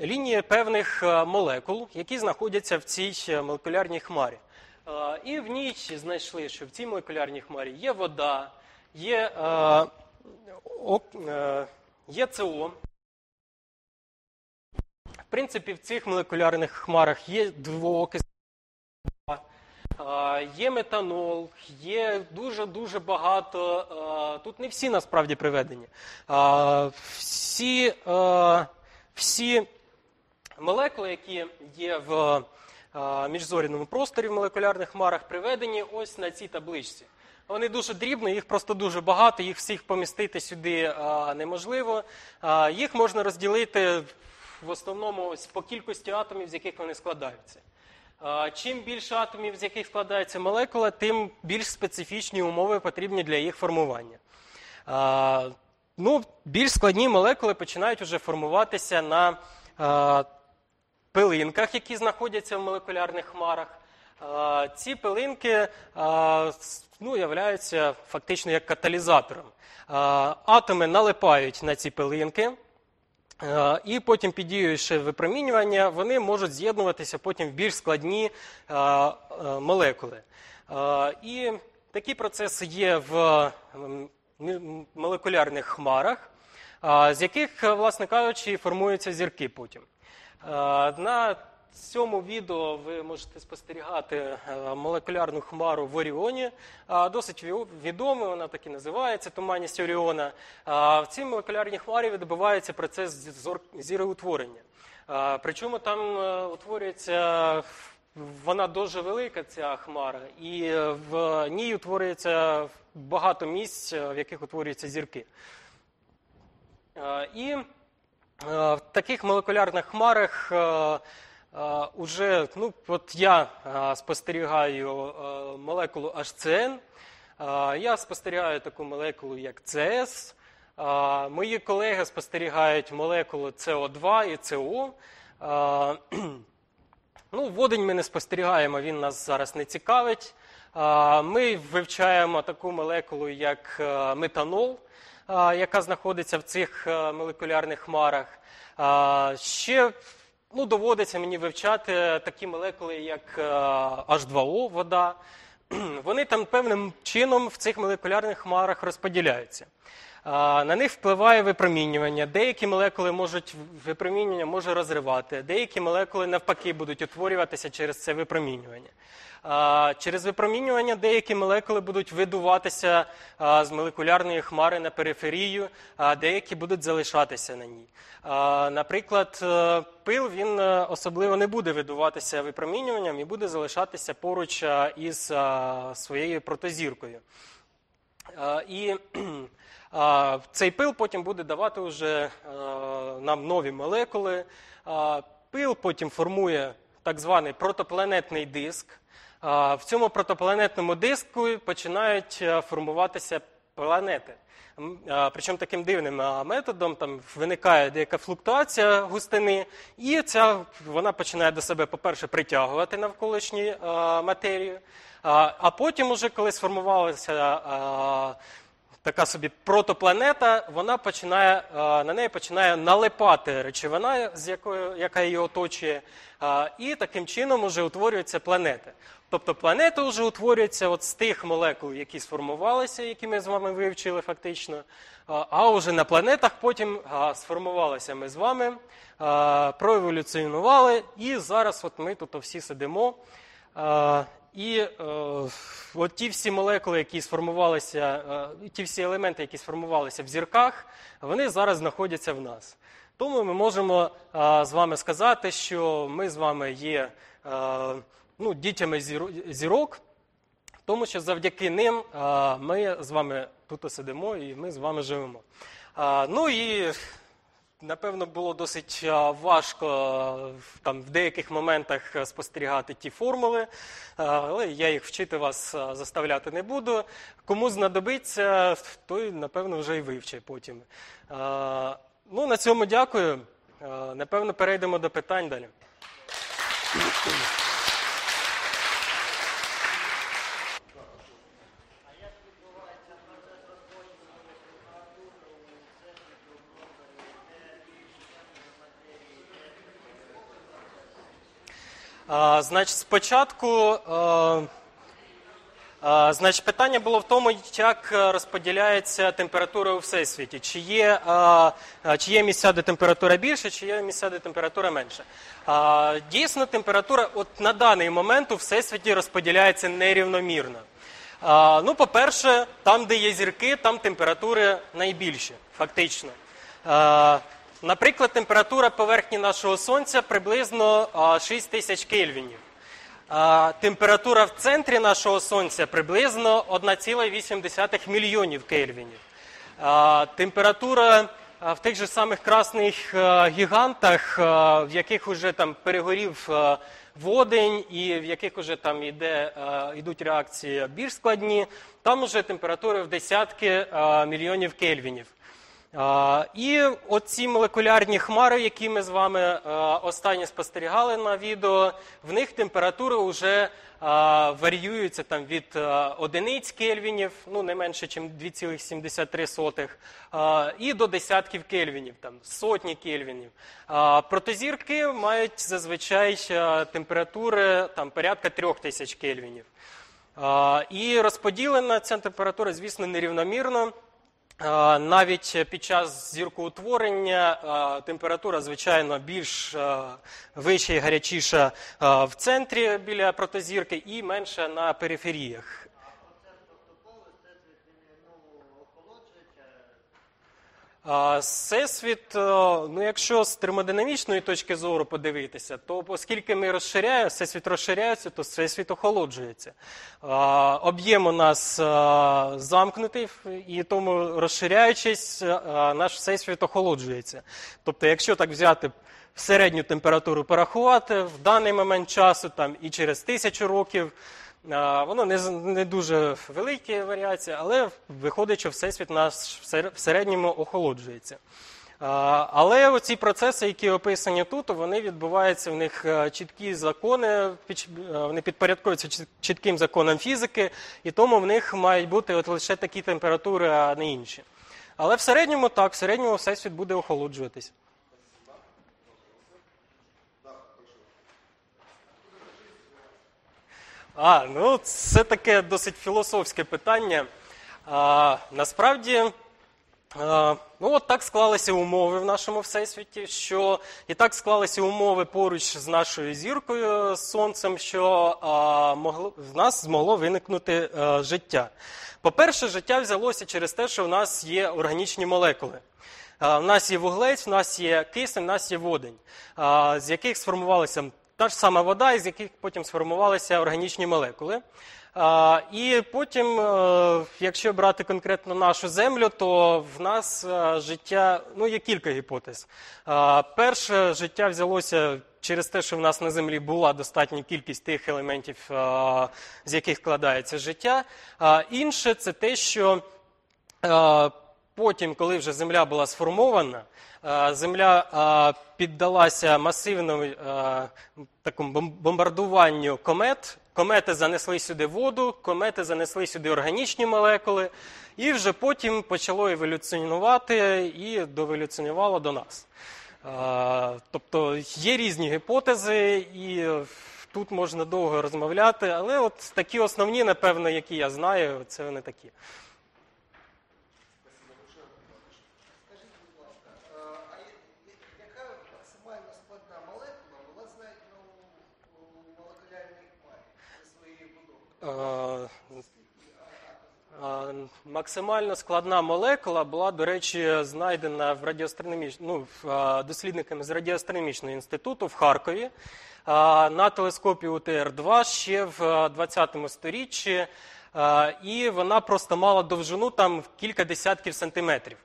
лінії певних молекул, які знаходяться в цій молекулярній хмарі. І в ній знайшли, що в цій молекулярній хмарі є вода, є, е, є СО. В принципі, в цих молекулярних хмарах є двоокис, є метанол, є дуже-дуже багато. Тут не всі насправді приведені. Всі, всі молекули, які є в міжзоряному просторі в молекулярних хмарах, приведені ось на цій табличці. Вони дуже дрібні, їх просто дуже багато, їх всіх помістити сюди неможливо. Їх можна розділити в основному по кількості атомів, з яких вони складаються. Чим більше атомів, з яких складається молекула, тим більш специфічні умови потрібні для їх формування. Ну, більш складні молекули починають вже формуватися на пилинках, які знаходяться в молекулярних хмарах. Ці пилинки ну, являються фактично як каталізатором. Атоми налипають на ці пилинки, і потім під дією ще випромінювання вони можуть з'єднуватися потім в більш складні е, е, молекули. Е, І такі процеси є в м, м, молекулярних хмарах, з яких, е, власне кажучи, формуються зірки потім. Е, На цьому відео ви можете спостерігати е, молекулярну хмару в Оріоні. Досить ві- відома, вона так і називається туманність Оріона. В цій молекулярній хмарі відбувається процес зіроутворення. Причому там е, утворюється вона дуже велика, ця хмара, і е, в ній утворюється багато місць, в яких утворюються зірки. І в таких молекулярних хмарах уже, ну, от я спостерігаю молекулу HCN, я спостерігаю таку молекулу, як CS. Мої колеги спостерігають молекулу СО2 і СО. Ну, водень ми не спостерігаємо, він нас зараз не цікавить. Ми вивчаємо таку молекулу, як метанол, яка знаходиться в цих молекулярних хмарах. Ще ну, доводиться мені вивчати такі молекули, як е, H2O, вода. Вони там певним чином в цих молекулярних хмарах розподіляються. На них впливає випромінювання. Деякі молекули можуть випромінювання може розривати, деякі молекули навпаки будуть утворюватися через це випромінювання. Через випромінювання деякі молекули будуть видуватися з молекулярної хмари на периферію, а деякі будуть залишатися на ній. Наприклад, е, пил він е, особливо не буде видуватися випромінюванням і буде залишатися поруч із своєю протозіркою. І цей пил потім буде давати вже нам нові молекули. Пил потім формує так званий протопланетний диск. В цьому протопланетному диску починають формуватися планети. Причому таким дивним методом там виникає деяка флуктуація густини, і ця вона починає до себе, по-перше, притягувати навколишню матерію. А, потім, уже коли сформувалася така собі протопланета, вона починає, на неї починає налипати речовина, з якою, яка її оточує, і таким чином вже утворюються планети. Тобто планети вже утворюються от з тих молекул, які сформувалися, які ми з вами вивчили фактично. А а вже на планетах потім сформувалися ми з вами, проеволюціонували, і зараз от ми тут всі сидимо. І е, от ті всі молекули, які сформувалися, е, ті всі елементи, які сформувалися в зірках, вони зараз знаходяться в нас. Тому ми можемо е, з вами сказати, що ми з вами є е, ну, дітями зіро- зірок, тому що завдяки ним е, ми з вами тут сидимо і ми з вами живемо. Е, Ну і Напевно, було досить важко в- там в деяких моментах спостерігати ті формули, але я їх вчити вас заставляти не буду. Кому знадобиться, той, напевно, вже і вивчить потім. Ну, на цьому дякую. Напевно, перейдемо до питань далі. Значить, спочатку. а, а, Значить, питання було в тому, як е, розподіляється температура у всесвіті. Чи є, а, чи є місця, де температура більша, чи є місця, де температура менша. А, Дійсно, температура от на даний момент у всесвіті розподіляється нерівномірно. Ну, по-перше, там, де є зірки, там температури найбільші, фактично. Наприклад, температура поверхні нашого сонця приблизно 6 тисяч кельвінів. Температура в центрі нашого сонця приблизно 1,8 мільйонів кельвінів. Температура в тих же самих красних гігантах, в яких вже там перегорів водень і в яких вже там іде, йдуть реакції більш складні, там вже температури в десятки мільйонів кельвінів. І оці молекулярні хмари, які ми з вами а, останні спостерігали на відео, в них температури вже варіюються там від одиниць кельвінів, ну не менше, ніж 2,73, і до десятків кельвінів, там сотні кельвінів. Протозірки мають зазвичай температури там порядка 3000 кельвінів. І розподілена ця температура, звісно, нерівномірно. А, Навіть під час зіркоутворення температура, звичайно, більш а, вища і гарячіша в центрі біля протозірки і менша на периферіях. А, Всесвіт, е, ну якщо з термодинамічної точки зору подивитися, то оскільки ми розширяємо, всесвіт розширяється, то всесвіт охолоджується. Об'єм у нас замкнутий, і тому розширяючись, наш всесвіт охолоджується. Тобто, якщо так взяти середню температуру порахувати в даний момент часу, там і через тисячу років. Воно не, не дуже великі варіації, але виходить, що всесвіт наш в середньому охолоджується. Але оці процеси, які описані тут, вони відбуваються в них е, чіткі закони, е, вони підпорядковуються чітким законам фізики, і тому в них мають бути от лише такі температури, а не інші. Але в середньому так, в середньому всесвіт буде охолоджуватись. А, ну це таке досить філософське питання. А, насправді, а, ну от так склалися умови в нашому всесвіті, що і так склалися умови поруч з нашою зіркою з сонцем, що а, могло, в нас змогло виникнути а, життя. По-перше, життя взялося через те, що в нас є органічні молекули. В нас є вуглець, в нас є кисень, в нас є водень, з яких сформувалася та ж сама вода, із яких потім сформувалися органічні молекули. І потім, е, якщо брати конкретно нашу землю, то в нас е, життя, ну є кілька гіпотез. Перше, життя взялося через те, що в нас на землі була достатня кількість тих елементів, е, з яких складається життя. Інше це те, що Потім, коли вже земля була сформована, земля піддалася масивному такому бомбардуванню комет. Комети занесли сюди воду, комети занесли сюди органічні молекули, і вже потім почало еволюціонувати і доволюціонувало до нас. Тобто є різні гіпотези, і тут можна довго розмовляти, але от такі основні, напевно, які я знаю, це вони такі. Скажіть, будь ласка, е, а я- я- яка максимально складна молекула була знайдена у, у молекулярній парі при своїй будові? Е, е, Максимально складна молекула була, до речі, знайдена в радіоастрономіч... ну, дослідниками з радіоастрономічного інституту в Харкові на телескопі УТР-2 ще в 20 сторіччі, і вона просто мала довжину там кілька десятків сантиметрів.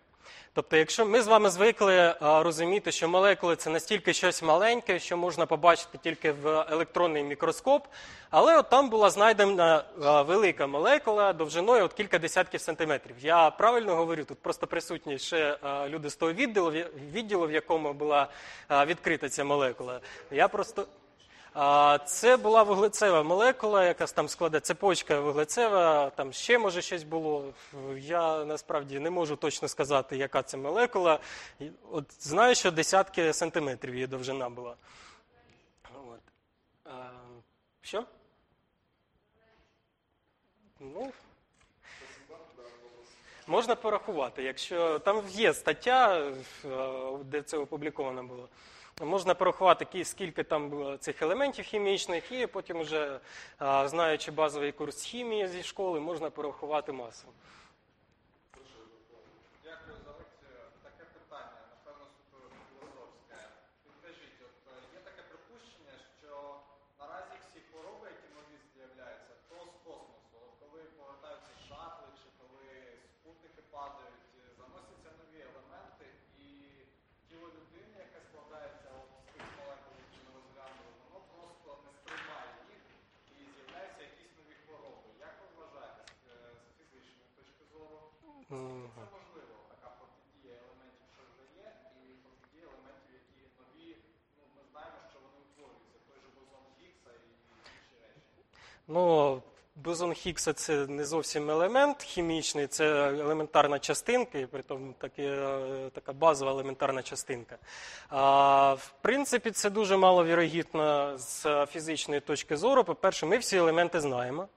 Тобто, якщо ми з вами звикли е, розуміти, що молекули це настільки щось маленьке, що можна побачити тільки в електронний мікроскоп, але от там була знайдена е, велика молекула довжиною от кілька десятків сантиметрів. Я правильно говорю, тут просто присутні ще е, люди з того відділу, відділу, в якому була відкрита ця молекула. Я просто. Це була вуглецева молекула, якась там складе цепочка вуглецева, там ще може щось було. Я насправді не можу точно сказати, яка це молекула. От знаю, що десятки сантиметрів її довжина була. От. Що? Ну, можна порахувати, якщо там є стаття, е, де це опубліковано було. Можна порахувати, ки- скільки там цих елементів хімічних, і потім, вже, е, знаючи базовий курс хімії зі школи, можна порахувати масу. Дякую за лекцію. Таке питання, напевно, суто філософське. Підкажіть, от е, є таке припущення, що наразі всі хвороби, які нові з'являються, то з космосу. От коли повертаються шатли, чи коли спутники падають, е, заносяться нові елементи, і тіло людини, яке складається от з тих молекул, які ми розглянули, воно просто не сприймає їх і з'являються якісь нові хвороби. Як ви вважаєте з, е, з фізичної точки зору? Мгм. Це можливо, така протидія елементів, що вже є, і протидія елементів, які нові, ну ми знаємо, що вони утворюються, той же бозон Гіггса і інші речі. Ну, бозон Хіггса – це не зовсім елемент хімічний, це елементарна частинка, і при тому таки, е, така базова елементарна частинка. А, в принципі, це дуже маловірогідно з фізичної точки зору. По-перше, ми всі елементи знаємо.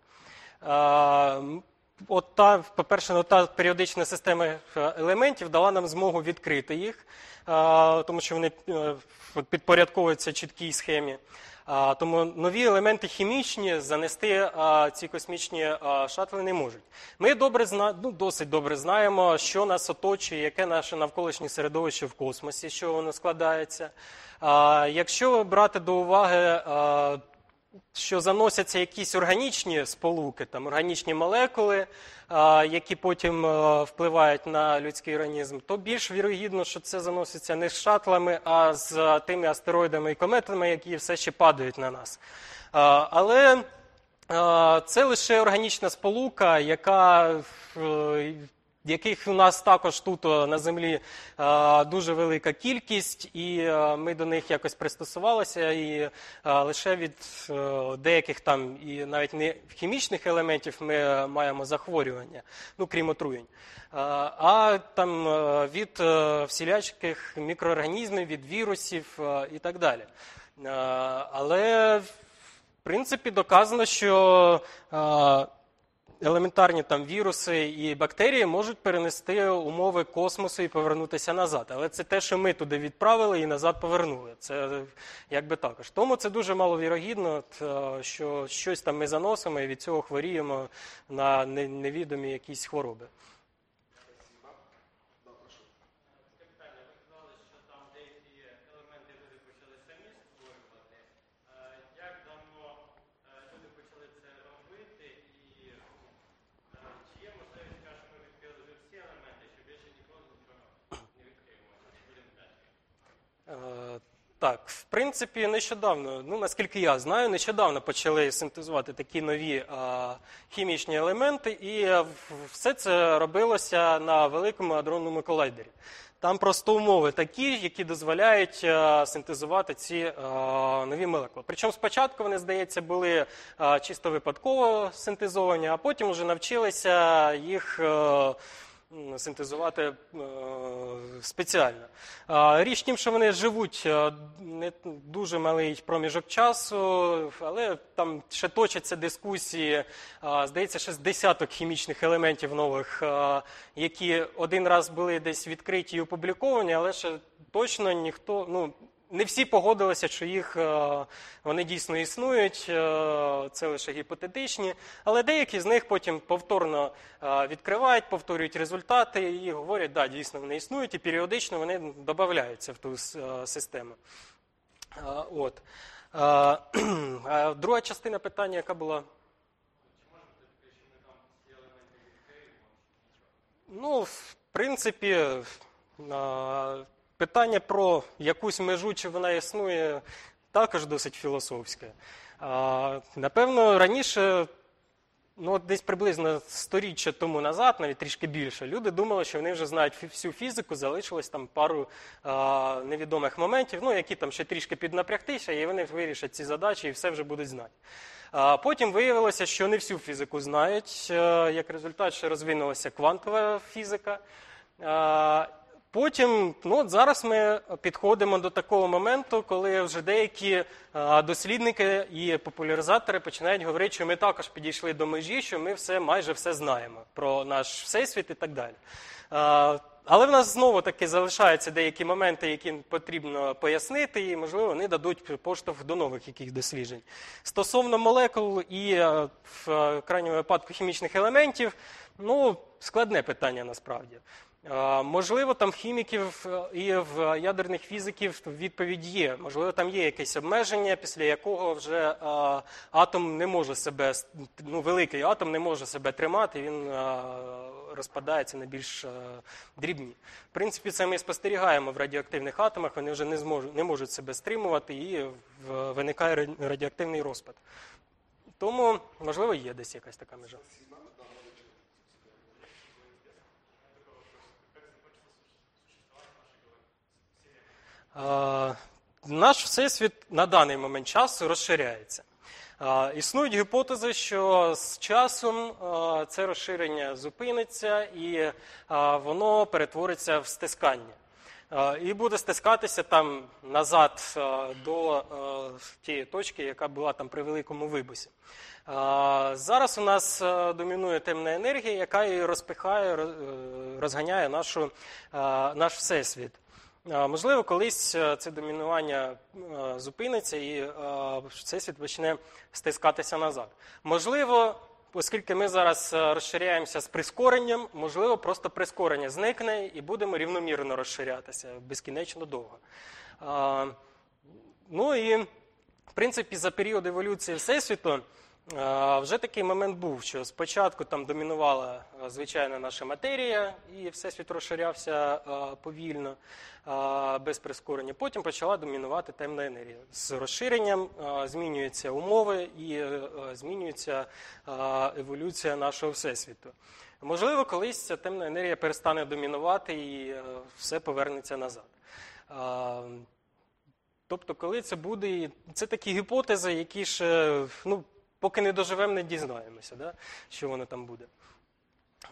А, От та, по-перше, ну, та періодична система е, елементів дала нам змогу відкрити їх, тому що вони е, підпорядковуються чіткій схемі. Тому нові елементи хімічні занести ці космічні шатли не можуть. Ми добре зна... ну, досить добре знаємо, що нас оточує, яке наше навколишнє середовище в космосі, що воно складається. Якщо брати до уваги що заносяться якісь органічні сполуки, там органічні молекули, які потім впливають на людський організм, то більш вірогідно, що це заноситься не з шатлами, а з тими астероїдами і кометами, які все ще падають на нас. Але це лише органічна сполука, яка е, яких у нас також тут на землі е, дуже велика кількість, і е, ми до них якось пристосувалися, і е, лише від е, деяких там і навіть не хімічних елементів ми маємо захворювання, ну крім отруєнь. Е, А там е, від е, всілячких мікроорганізмів, від вірусів е, і так далі. Е, Але в принципі доказано, що е, елементарні там віруси і бактерії можуть перенести умови космосу і повернутися назад. Але це те, що ми туди відправили і назад повернули. Це якби також. Тому це дуже маловірогідно, е, що щось там ми заносимо і від цього хворіємо на невідомі якісь хвороби. Як давно е, люди почали це робити, і е, чи є можливість, скажімо, ми відкрили вже всі елементи, що більше ніколи нічого не відкриємо? Чи будемо далі? Е, Так, в принципі, нещодавно, ну наскільки я знаю, нещодавно почали синтезувати такі нові а, хімічні елементи, і е, все це робилося на великому адронному колайдері. Там просто умови такі, які дозволяють е, синтезувати ці е, нові молекули. Причому спочатку вони, здається, були е, чисто випадково синтезовані, а потім вже навчилися їх. м, синтезувати е, спеціально. Річ в тім, що вони живуть е, не дуже малий проміжок часу, але там ще точаться дискусії. Здається, ще з десяток хімічних елементів нових, які один раз були десь відкриті і опубліковані, але ще точно ніхто. ну, не всі погодилися, що їх е, вони дійсно існують, е, це лише гіпотетичні, але деякі з них потім повторно е, відкривають, повторюють результати і говорять, да, дійсно вони існують, і періодично вони додаються в ту систему. От. Друга частина питання, яка була. Ну, в принципі, питання про якусь межу, чи вона існує, також досить філософське. Напевно, раніше, ну, десь приблизно сторіччя тому назад, навіть трішки більше, люди думали, що вони вже знають всю фізику, залишилось там пару невідомих моментів, ну, які там ще трішки піднапрягтися, і вони вирішать ці задачі і все вже будуть знати. Потім виявилося, що не всю фізику знають. Е, Як результат, ще розвинулася квантова фізика. Потім, ну зараз ми підходимо до такого моменту, коли вже деякі дослідники і популяризатори починають говорити, що ми також підійшли до межі, що ми все майже все знаємо про наш всесвіт і так далі. Але в нас знову таки залишаються деякі моменти, які потрібно пояснити, і можливо вони дадуть поштовх до нових яких досліджень. Стосовно молекул і е, в е, крайньому випадку хімічних елементів, ну складне питання насправді. Можливо, там в хіміків е, і в ядерних фізиків відповідь є. Можливо, там є якесь обмеження, після якого вже е, атом не може себе, ну, великий атом не може себе тримати, він е, розпадається на більш дрібні. В принципі, це ми спостерігаємо в радіоактивних атомах, вони вже не, зможуть, не можуть себе стримувати і виникає радіоактивний розпад. Тому, можливо, є десь якась така межа. Наш всесвіт на даний момент часу розширяється. Існують гіпотези, що з часом це розширення зупиниться і воно перетвориться в стискання. І буде стискатися там назад до тієї точки, яка була там при великому вибусі. Зараз у нас домінує темна енергія, яка і розпихає, е, розганяє нашу, наш всесвіт. Можливо, колись е, це домінування е, зупиниться і е, всесвіт почне стискатися назад. Можливо, оскільки ми зараз розширяємося з прискоренням, можливо, просто прискорення зникне і будемо рівномірно розширятися безкінечно довго. Ну і в принципі за період еволюції Всесвіту вже такий момент був, що спочатку там домінувала е, звичайна наша матерія, і всесвіт розширявся е, повільно, е, без прискорення. Потім почала домінувати темна енергія. З розширенням змінюються умови і змінюється еволюція нашого всесвіту. Можливо, колись ця темна енергія перестане домінувати і все повернеться назад. Тобто, коли це буде, це такі гіпотези, які ще, ну, поки не доживемо, не дізнаємося, да? що воно там буде. Е,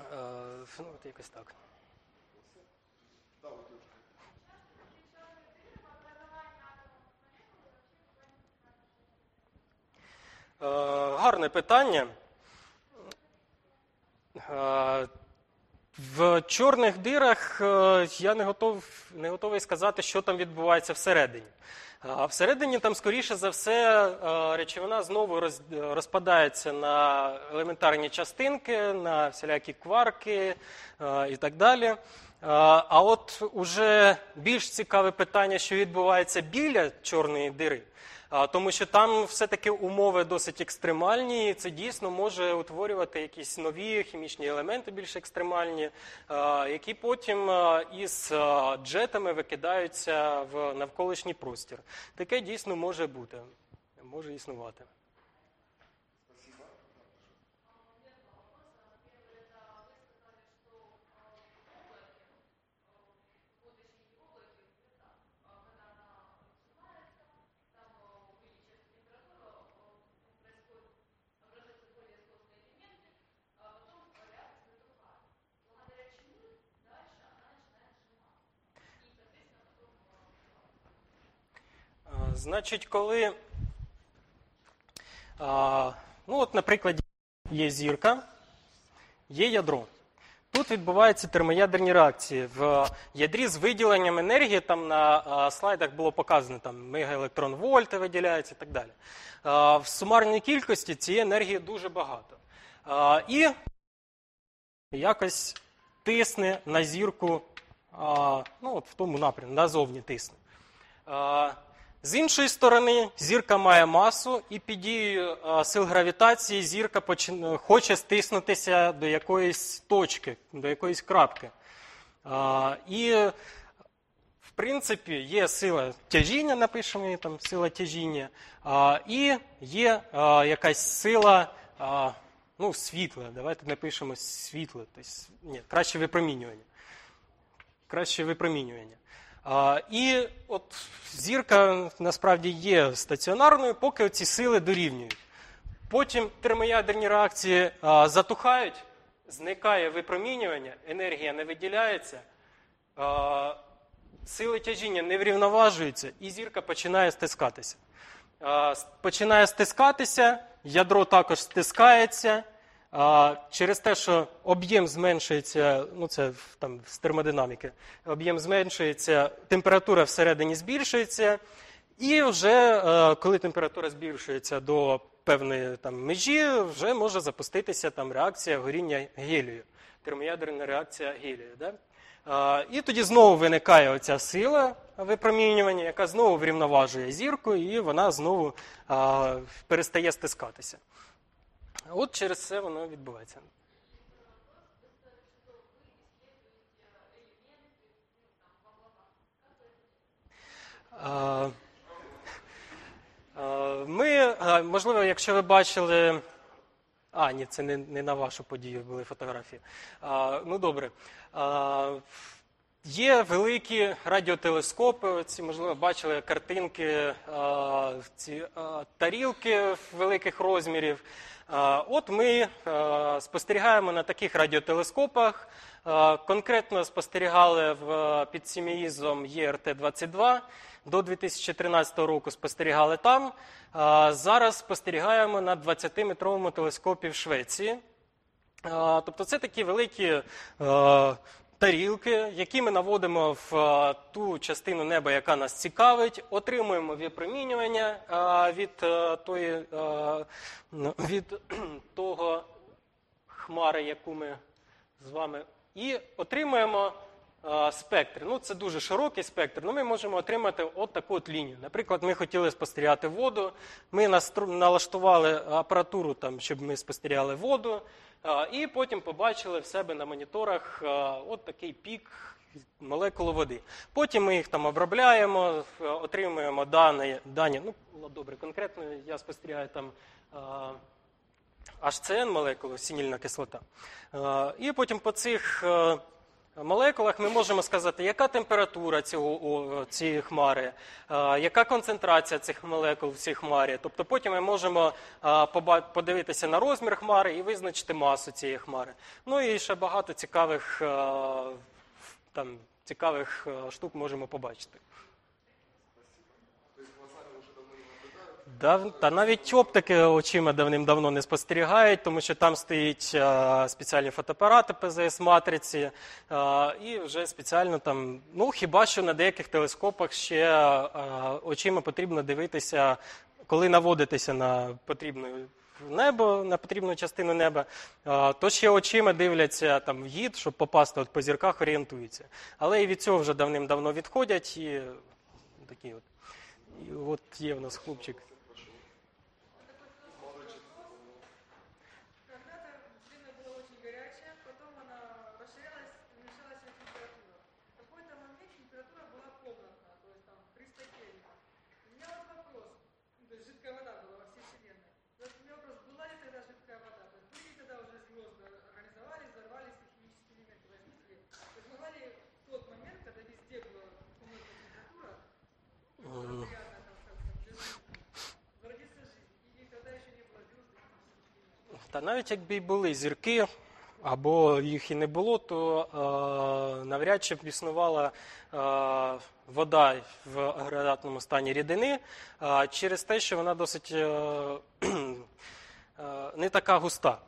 ну, от якось так. Е, гарне питання. Е, в чорних дирах е, я не, готов, не готовий сказати, що там відбувається всередині. Всередині там, скоріше за все, е, речовина знову роз- розпадається на елементарні частинки, на всілякі кварки е, і так далі. Е, А от уже більш цікаве питання, що відбувається біля чорної дири. Тому що там все-таки умови досить екстремальні, і це дійсно може утворювати якісь нові хімічні елементи більш екстремальні, які потім із джетами викидаються в навколишній простір. Таке дійсно може бути, може існувати. Значить, коли, а, ну от, наприклад, є зірка, є ядро. Тут відбуваються термоядерні реакції. В ядрі з виділенням енергії там на слайдах було показано там мегаелектрон вольти виділяється і так далі. В сумарній кількості цієї енергії дуже багато. І якось тисне на зірку, ну от в тому напрямку, назовні тисне. З іншої сторони, зірка має масу, і під дією сил гравітації зірка хоче стиснутися до якоїсь точки, до якоїсь крапки. І, в принципі, є сила тяжіння, напишемо її там сила тяжіння, і є якась сила ну, світла. Давайте напишемо світло. Тобто, ні, краще випромінювання краще випромінювання. І от зірка насправді є стаціонарною, поки ці сили дорівнюють. Потім термоядерні реакції затухають, зникає випромінювання, енергія не виділяється, сили тяжіння не врівноважуються, і зірка починає стискатися. Починає стискатися, ядро також стискається. Через те, що об'єм зменшується, ну це там з термодинаміки, об'єм зменшується, температура всередині збільшується, і вже е, коли температура збільшується до певної там межі, вже може запуститися там реакція горіння гелію, термоядерна реакція гелію. Да? І тоді знову виникає оця сила випромінювання, яка знову врівноважує зірку, і вона знову перестає стискатися. От через це воно відбувається. Ми, можливо, якщо ви бачили. А, ні, це не, не на вашу подію були фотографії. А, ну добре. А, Є великі радіотелескопи, ці, можливо, бачили картинки, а, ці а, тарілки великих розмірів. От ми спостерігаємо на таких радіотелескопах. Конкретно спостерігали під сіміїзом ЄРТ-22. До 2013 року спостерігали там. Зараз спостерігаємо на 20-метровому телескопі в Швеції. Тобто це такі великі е, тарілки, які ми наводимо в е, ту частину неба, яка нас цікавить, отримуємо випромінювання е, від е, тої е, ну, від того хмари, яку ми з вами, і отримуємо спектр. Ну, це дуже широкий спектр. Ну, ми можемо отримати от таку от лінію. Наприклад, ми хотіли спостерігати воду, ми налаштували апаратуру, там, щоб ми спостерігали воду, е, і потім побачили в себе на моніторах е, от такий пік молекул води. Потім ми їх там обробляємо, е, отримуємо дані, дані ну, добре, конкретно я спостерігаю там. е, HCN молекули, синільна кислота. Е, І потім по цих е, молекулах ми можемо сказати, яка температура цього, цієї хмари, яка концентрація цих молекул в цій хмарі. Тобто потім ми можемо подивитися на розмір хмари і визначити масу цієї хмари. Ну і ще багато цікавих, там, цікавих штук можемо побачити. Да, та навіть оптики очима давним-давно не спостерігають, тому що там стоїть е, спеціальні фотоапарати ПЗС-матриці, е, і вже спеціально там, ну хіба що на деяких телескопах ще е, очима потрібно дивитися, коли наводитися на потрібне небо, на потрібну частину неба, е, то ще очима дивляться там в'їд, щоб попасти от по зірках, орієнтуються. Але і від цього вже давним-давно відходять і такі от. І от є в нас хлопчик. Та навіть якби й були зірки, або їх і не було, то е, навряд чи б існувала е, вода в агрегатному стані рідини е, через те, що вона досить е, е, не така густа.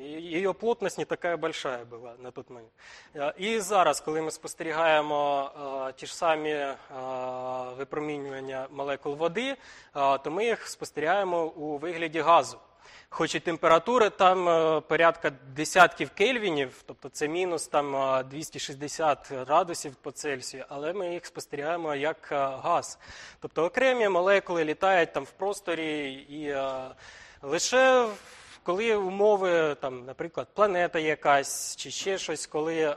Її плотність не така большая була на той момент. Е, І зараз, коли ми спостерігаємо е, ті ж самі е, випромінювання молекул води, е, то ми їх спостерігаємо у вигляді газу. Хоч і температури там е, порядка десятків кельвінів, тобто це мінус там е, 260 градусів по Цельсію, але ми їх спостерігаємо як е, газ. Тобто окремі молекули літають там в просторі і е, лише в- коли умови, там, наприклад, планета якась чи ще щось, коли е,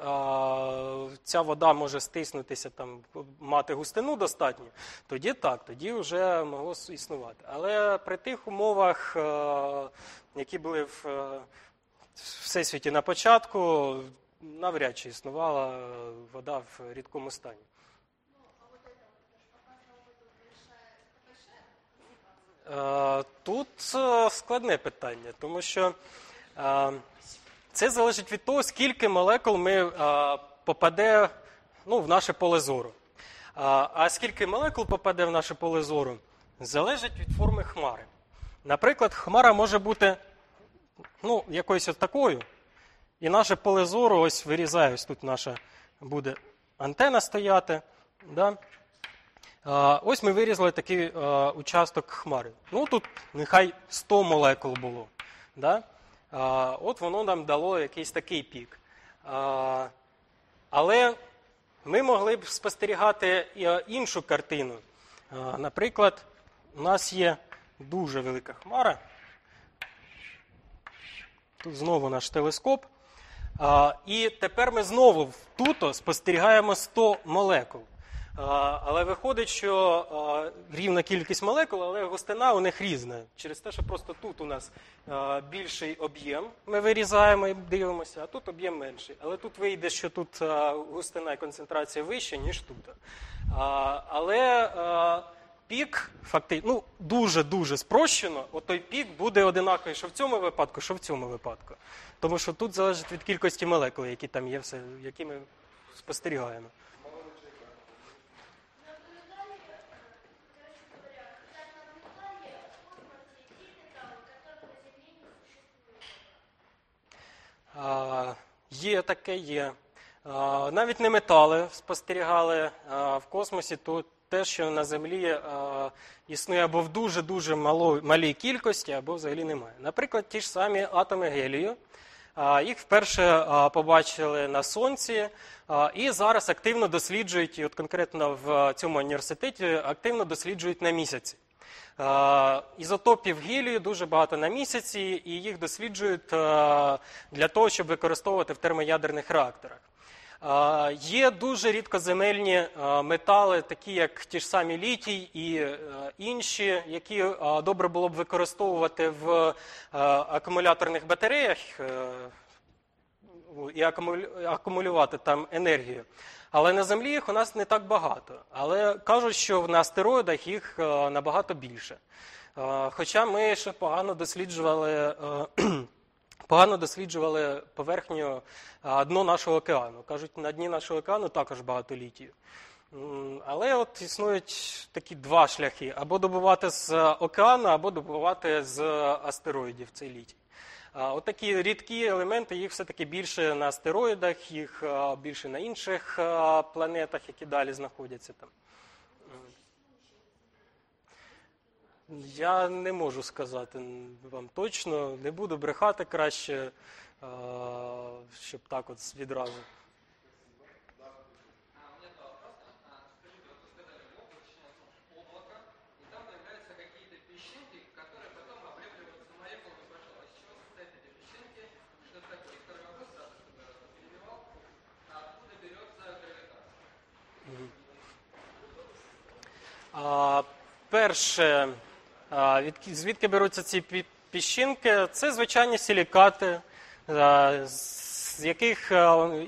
ця вода може стиснутися, там, мати густину достатню, тоді так, тоді вже могло існувати. Але при тих умовах, е, які були в е, всесвіті на початку, навряд чи існувала вода в рідкому стані. Тут е, складне питання, тому що е, це залежить від того, скільки молекул ми е, попаде ну, в наше поле зору. А, скільки молекул попаде в наше поле зору, залежить від форми хмари. Наприклад, хмара може бути ну, якоюсь такою, і наше поле зору ось вирізає, ось тут наша буде антена стояти. Да? Ось ми вирізали такий участок хмари. Ну тут нехай 100 молекул було. Да? От воно нам дало якийсь такий пік. Але ми могли б спостерігати іншу картину. Наприклад, у нас є дуже велика хмара. Тут знову наш телескоп. І тепер ми знову тут спостерігаємо 100 молекул. Але виходить, що рівна кількість молекул, але густина у них різна. Через те, що просто тут у нас більший об'єм, ми вирізаємо і дивимося, а тут об'єм менший. Але тут вийде, що тут густина і концентрація вища, ніж тут. Але пік фактично ну, дуже-дуже спрощено, от той пік буде одинаковий, що в цьому випадку, що в цьому випадку. Тому що тут залежить від кількості молекул, які там є, все, які ми спостерігаємо. Є таке, є. Навіть не метали спостерігали в космосі, то те, що на Землі існує або в дуже-дуже малій кількості, або взагалі немає. Наприклад, ті ж самі атоми гелію. Їх вперше побачили на Сонці і зараз активно досліджують, і от конкретно в цьому університеті активно досліджують на місяці. Е, Ізотопів гелію дуже багато на місяці, і їх досліджують е, для того, щоб використовувати в термоядерних реакторах. Е, Є дуже рідкоземельні метали, такі як ті ж самі літій і інші, які добре було б використовувати в акумуляторних батареях і акумулювати там енергію. Але на землі їх у нас не так багато. Але кажуть, що на астероїдах їх е, набагато більше. Е, Хоча ми ще погано досліджували, е, погано досліджували поверхню дно нашого океану. Кажуть, на дні нашого океану також багато літію. Але от існують такі два шляхи: або добувати з океану, або добувати з астероїдів цей літій. А, От рідкі елементи, їх все-таки більше на астероїдах, їх більше на інших планетах, які далі знаходяться там. Я не можу сказати вам точно, не буду брехати краще, щоб так от відразу. Перше, звідки беруться ці піщинки? Це звичайні силікати, з яких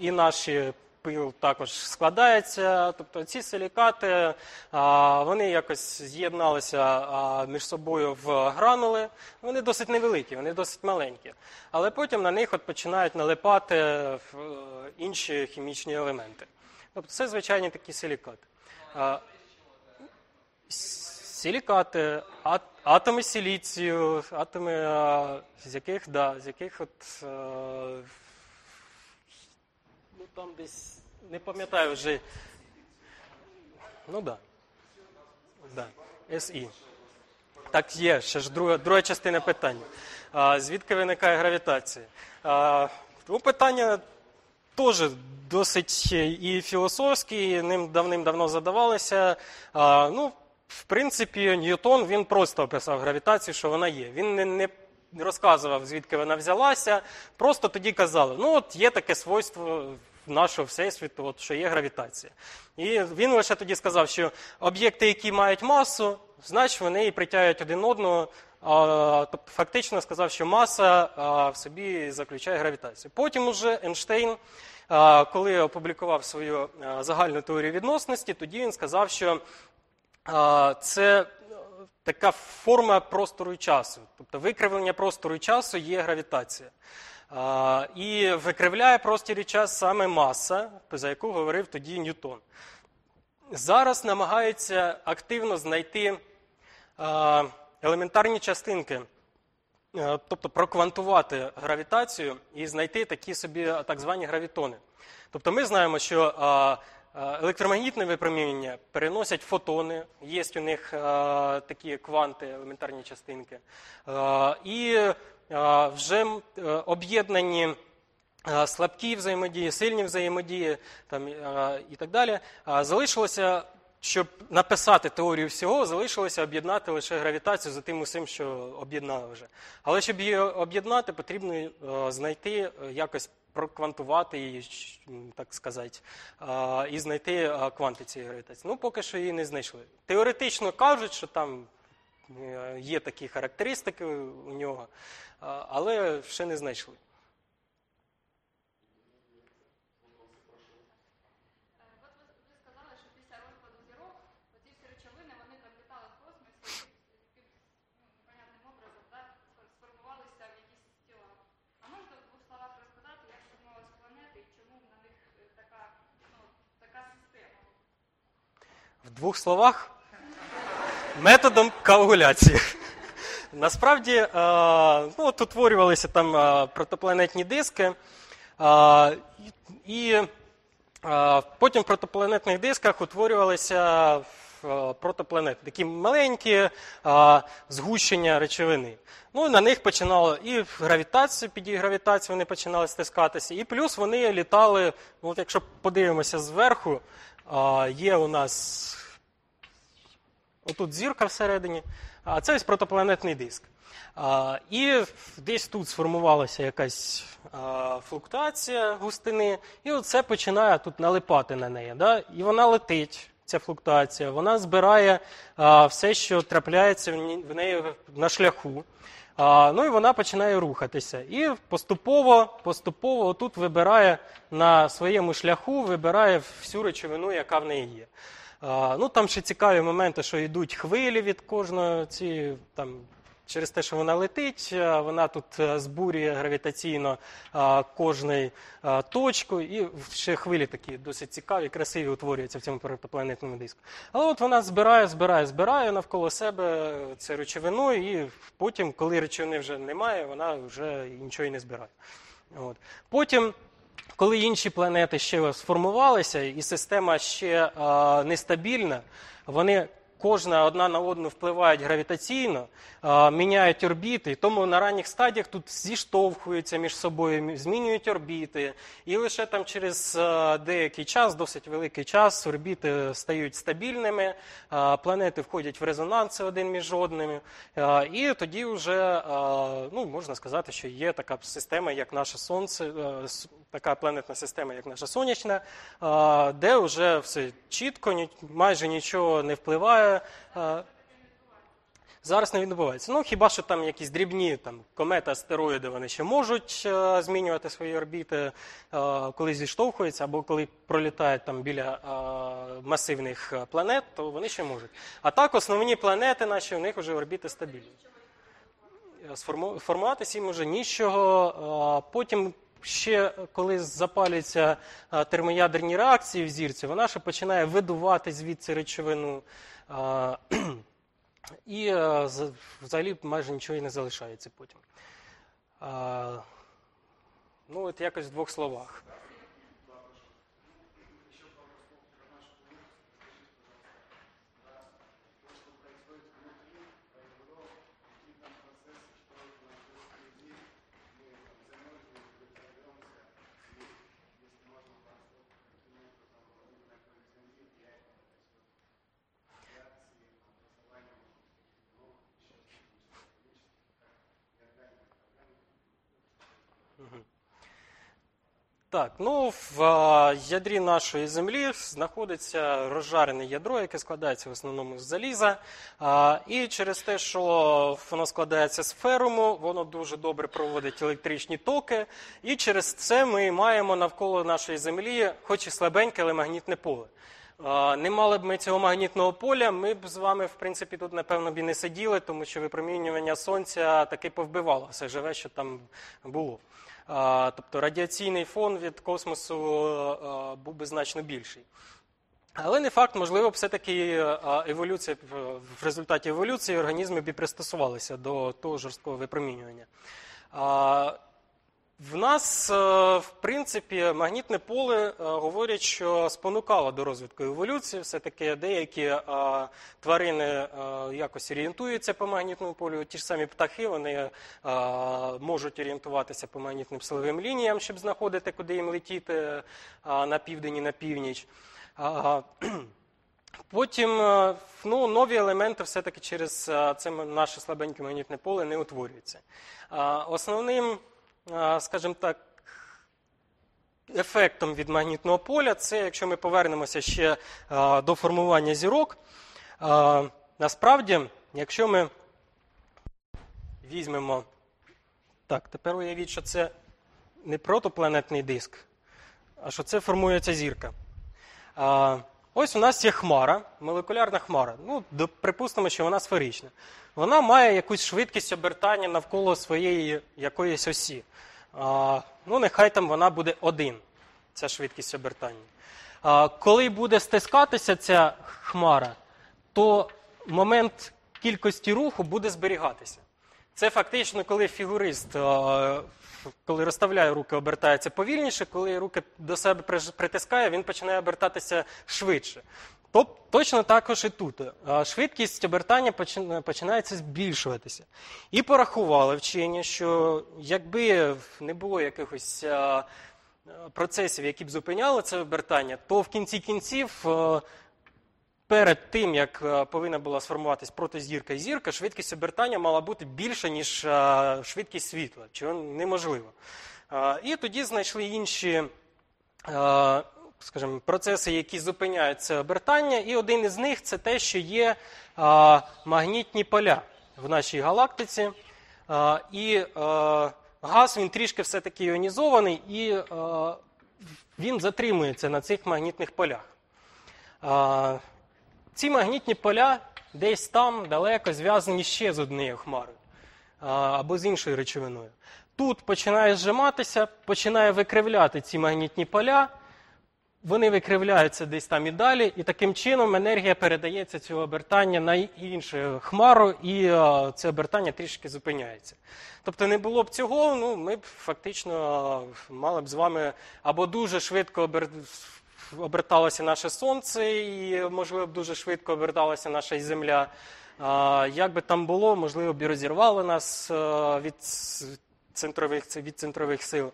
і наші пил також складається. Тобто ці силікати вони якось з'єдналися між собою в гранули. Вони досить невеликі, вони досить маленькі. Але потім на них от починають налипати інші хімічні елементи. Тобто це звичайні такі силікати. Силікати, ат- атоми силіцію, атоми, а, з яких, да, з яких от, е, ну там десь, не пам'ятаю вже. Ну да. Да. СІ. Так є, ще ж друга, друга частина питання. А, звідки виникає гравітація? А, ну, питання теж досить і філософські, і ним давним-давно задавалися. А, ну, в принципі, Ньютон він просто описав гравітацію, що вона є. Він не, не розказував, звідки вона взялася. Просто тоді казали, ну от є таке свойство нашого всесвіту, от, що є гравітація. І він лише тоді сказав, що об'єкти, які мають масу, значить вони і притягують один одного. Тобто фактично сказав, що маса в собі заключає гравітацію. Потім уже Ейнштейн, коли опублікував свою загальну теорію відносності, тоді він сказав, що це е, така форма простору і часу. Тобто викривлення простору і часу є гравітація. І викривляє простір і час саме маса, за яку говорив тоді Ньютон. Зараз намагаються активно знайти елементарні частинки, е, тобто проквантувати гравітацію і знайти такі собі так звані гравітони. Тобто ми знаємо, що електромагнітне випромінювання переносять фотони, є у них такі кванти, елементарні частинки. І вже е, об'єднані слабкі взаємодії, сильні взаємодії там, і так далі. Залишилося, щоб написати теорію всього, залишилося об'єднати лише гравітацію за тим усім, що об'єднали вже. Але щоб її об'єднати, потрібно е, знайти е, якось проквантувати її, так сказати, і знайти кванти цієї гравітації. Ну, поки що її не знайшли. Теоретично кажуть, що там е, є такі характеристики у нього, але ще не знайшли. Е, От ви, ви сказали, що після розпаду зірок оці всі речовини вони там літали в космосі і під ну, непонятним образом да, сфор- сформувалися в якісь тіла. А можете в двох словах розказати, як сформувалися планети і чому на них е, така, ну, така система? В двох словах методом коагуляції. Насправді е, ну, от утворювалися там е, протопланетні диски, е, і Потім в протопланетних дисках утворювалися протопланети, такі маленькі згущення речовини. Ну, на них починало і гравітація, під її гравітацією вони починали стискатися, і плюс вони літали, ну, от якщо подивимося зверху, є у нас отут зірка всередині, а це ось протопланетний диск. І десь тут сформувалася якась флуктуація густини, і оце починає тут налипати на неї. Да? І вона летить, ця флуктуація, вона збирає а, все, що трапляється в неї на шляху. А, ну і вона починає рухатися. І поступово, поступово тут вибирає на своєму шляху, вибирає всю речовину, яка в неї є. Ну там ще цікаві моменти, що йдуть хвилі від кожної ці там. Через те, що вона летить, вона тут е, збурює гравітаційно кожну точку, і ще хвилі такі досить цікаві, красиві утворюються в цьому протопланетному диску. Але от вона збирає, збирає, збирає навколо себе цю речовину, і потім, коли речовини вже немає, вона вже нічого і не збирає. От. Потім коли інші планети ще сформувалися, і система ще а, нестабільна, вони кожна одна на одну впливають гравітаційно, міняють орбіти, тому на ранніх стадіях тут зіштовхуються між собою, змінюють орбіти. І лише там через деякий час, досить великий час, орбіти стають стабільними, планети входять в резонанси один між одними. І тоді вже ну, можна сказати, що є така система, як наше Сонце, така планетна система, як наша сонячна, де вже все чітко, майже нічого не впливає. А, Зараз не відбувається. Ну хіба що там якісь дрібні там комети, астероїди вони ще можуть е, змінювати свої орбіти, е, коли зіштовхуються, або коли пролітають там біля е, масивних е, планет, то вони ще можуть. А так основні планети наші, у них вже орбіти стабільні. Е, сформу- Формуватися їм уже нічого. Потім ще коли запалюються термоядерні реакції в зірці, вона ще починає видувати звідси речовину. І е, взагалі майже нічого і не залишається потім. Ну, от якось в двох словах. Так, ну в ядрі нашої землі знаходиться розжарене ядро, яке складається в основному з заліза. І через те, що воно складається з феруму, воно дуже добре проводить електричні токи. І через це ми маємо навколо нашої землі, хоч і слабеньке, але магнітне поле. Не мали б ми цього магнітного поля, ми б з вами, в принципі, тут, напевно, б і не сиділи, тому що випромінювання сонця таки повбивало все живе, що там було. Тобто радіаційний фон від космосу був би значно більший. Але не факт, можливо, все-таки еволюція в- в результаті еволюції організми б і пристосувалися до того жорсткого випромінювання. В нас, е, в принципі, магнітне поле е, говорять, що спонукало до розвитку еволюції. Все-таки деякі е, тварини якось орієнтуються по магнітному полю. Ті ж самі птахи вони можуть орієнтуватися по магнітним силовим лініям, щоб знаходити, куди їм летіти на південь і на північ. Потім ну, нові елементи все-таки через це наше слабеньке магнітне поле не утворюються. Основним, скажімо так, ефектом від магнітного поля це, якщо ми повернемося ще до формування зірок, насправді, якщо ми візьмемо. Так, тепер уявіть, що це не протопланетний диск, а що це формується зірка. А, ось у нас є хмара, молекулярна хмара. Ну, припустимо, що вона сферична. Вона має якусь швидкість обертання навколо своєї якоїсь осі. А, ну, нехай там вона буде один, ця швидкість обертання. А, коли буде стискатися ця хмара, то момент кількості руху буде зберігатися. Це фактично, коли фігурист е, коли розставляє руки, обертається повільніше, коли руки до себе притискає, він починає обертатися швидше. Тоб- Точно також і тут. Швидкість обертання починається збільшуватися. І порахували вчені, що якби не було якихось процесів, які б зупиняли це обертання, то в кінці кінців перед тим, як е, повинна була сформуватись протизірка і зірка, швидкість обертання мала бути більша, ніж е, швидкість світла, чого неможливо. Е, І тоді знайшли інші скажімо, процеси, які зупиняють це обертання, і один із них це те, що є магнітні поля в нашій галактиці. І газ він трішки все-таки іонізований, і він затримується на цих магнітних полях. Ці магнітні поля десь там далеко зв'язані ще з однією хмарою або з іншою речовиною. Тут починає зжиматися, починає викривляти ці магнітні поля, вони викривляються десь там і далі, і таким чином енергія передається цього обертання на іншу хмару, і це обертання трішки зупиняється. Тобто не було б цього, ну ми б фактично мали б з вами або дуже швидко обер... оберталося наше сонце, і можливо дуже швидко оберталася наша земля. Як би там було, можливо, б і розірвало нас від центрових від центрових сил.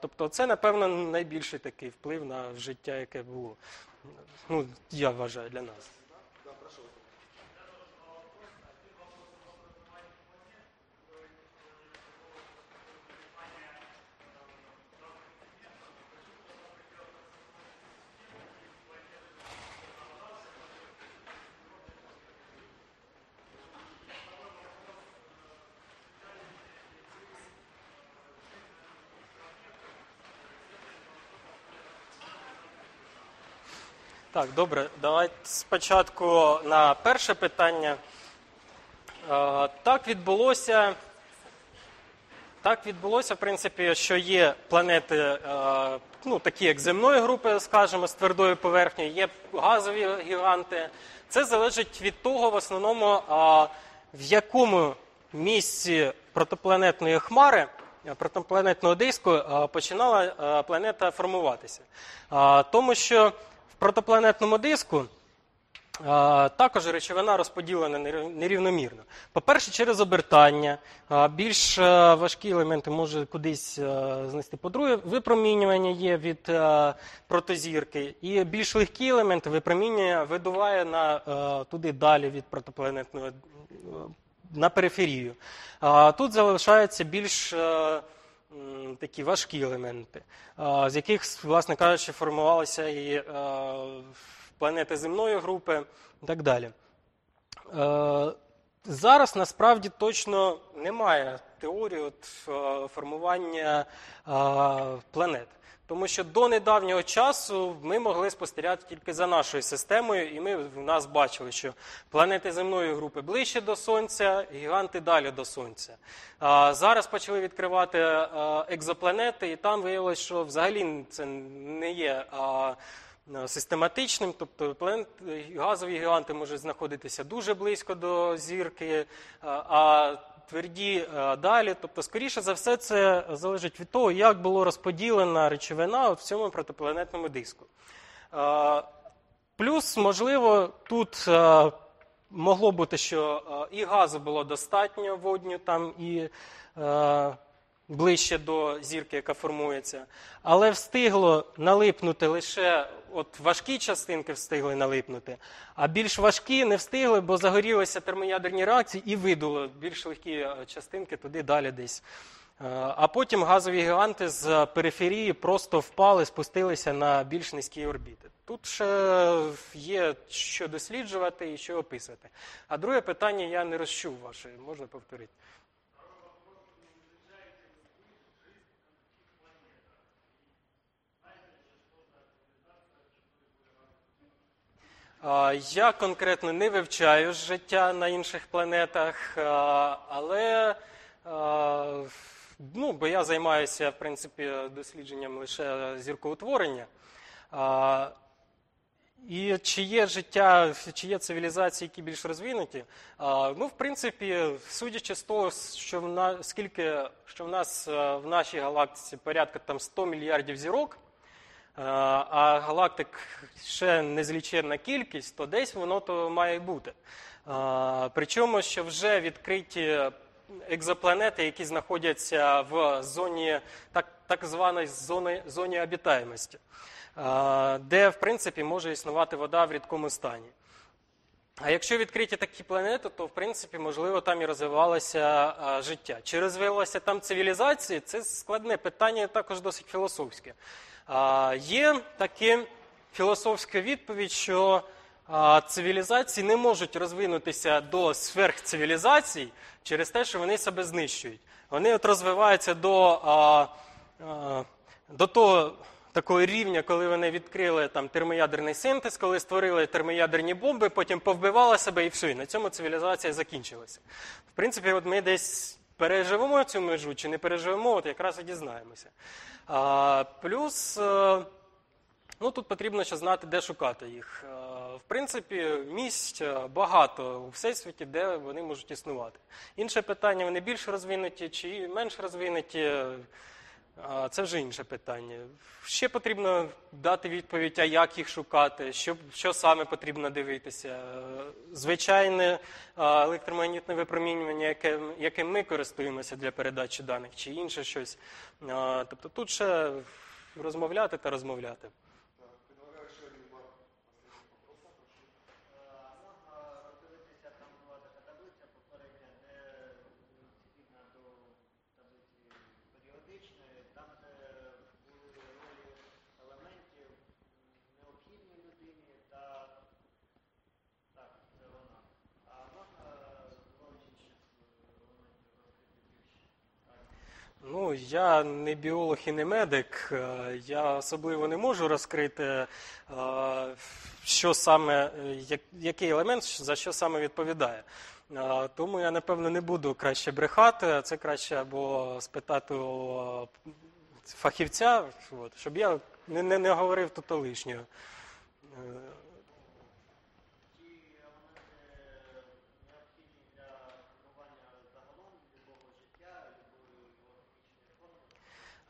Тобто, це, напевно, найбільший такий вплив на життя, яке було. Ну, я вважаю для нас. Так, добре, давайте спочатку на перше питання. Е, Так відбулося. Так відбулося, в принципі, що є планети, е, ну, такі як земної групи, скажімо, з твердою поверхнею, є газові гіганти. Це залежить від того, в основному, в якому місці протопланетної хмари, е, протопланетного диску е, починала е, планета формуватися. Тому що протопланетному диску Також речовина розподілена нерівномірно. По-перше, через обертання. Більш е, важкі елементи може кудись е, знести. По-друге, випромінювання є від е, протозірки. І більш легкі елементи випромінювання видуває на, е, туди далі від протопланетного е, на периферію. Тут залишаються більш е, такі важкі елементи, з яких, власне кажучи, формувалися і е, планети земної групи і так далі. Е, Зараз насправді точно немає теорії от, е, формування планет. Тому що до недавнього часу ми могли спостерігати тільки за нашою системою, і ми в нас бачили, що планети земної групи ближче до Сонця, гіганти далі до Сонця. А зараз почали відкривати екзопланети, і там виявилось, що взагалі це не є. Систематичним, тобто планет, газові гіганти можуть знаходитися дуже близько до зірки, а тверді е, далі. Тобто, скоріше за все, це залежить від того, як було розподілена речовина в цьому протипланетному диску. Е, Плюс, можливо, тут е, могло бути, що і газу було достатньо водню там і ближче до зірки, яка формується, але встигло налипнути лише от важкі частинки встигли налипнути, а більш важкі не встигли, бо загорілися термоядерні реакції і видуло більш легкі е, частинки туди далі десь. Е, А потім газові гіганти з периферії просто впали, спустилися на більш низькі орбіти. Тут ще є що досліджувати і що описувати. А друге питання я не розчув ваше, можна повторити. Я конкретно не вивчаю життя на інших планетах, але ну, бо я займаюся в принципі дослідженням лише зіркоутворення. І чи є життя, чи є цивілізації, які більш розвинуті? Ну, в принципі, судячи з того, що в нас, скільки що в нас в нашій галактиці порядка там 100 мільярдів зірок, а галактик ще незліченна кількість, то десь воно то має бути. Причому, що вже відкриті екзопланети, які знаходяться в зоні так, так званої зони, зоні обітаємості, де, в принципі, може існувати вода в рідкому стані. А якщо відкриті такі планети, то в принципі можливо там і розвивалося життя. Чи розвивалася там цивілізація? Це складне питання, також досить філософське. Є таке філософська відповідь, що цивілізації не можуть розвинутися до сверхцивілізацій через те, що вони себе знищують. Вони от розвиваються до, до того такого рівня, коли вони відкрили там термоядерний синтез, коли створили термоядерні бомби, потім повбивали себе і все. І на цьому цивілізація закінчилася. В принципі, от ми десь переживемо цю межу чи не переживемо, от якраз і дізнаємося. А, плюс. е, Ну, тут потрібно ще знати, де шукати їх. Е, В принципі, місць е, багато у всесвіті, де вони можуть існувати. Інше питання, вони більш розвинуті чи менш розвинуті, це вже інше питання. Ще потрібно дати відповідь, а як їх шукати, що, що саме потрібно дивитися. Звичайне електромагнітне випромінювання, яким, яким ми користуємося для передачі даних, чи інше щось. Тобто тут ще розмовляти та розмовляти. Можна роздивитися, там була така таблиця попередня, де відповідно до таблиці періодичної, там де були ролі елементів необхідні людині та так, це вона. А можна роль інших елементів розкрити більше? Я не біолог і не медик. е, Я особливо не можу розкрити, е, що саме, е, який елемент за що саме відповідає. Тому я, напевно, не буду краще брехати, це краще або спитати у фахівця, щоб я не, не, не говорив тут лишнього. Е, Ті елементи необхідні для формування загалом любого життя, любої його фізичної форми.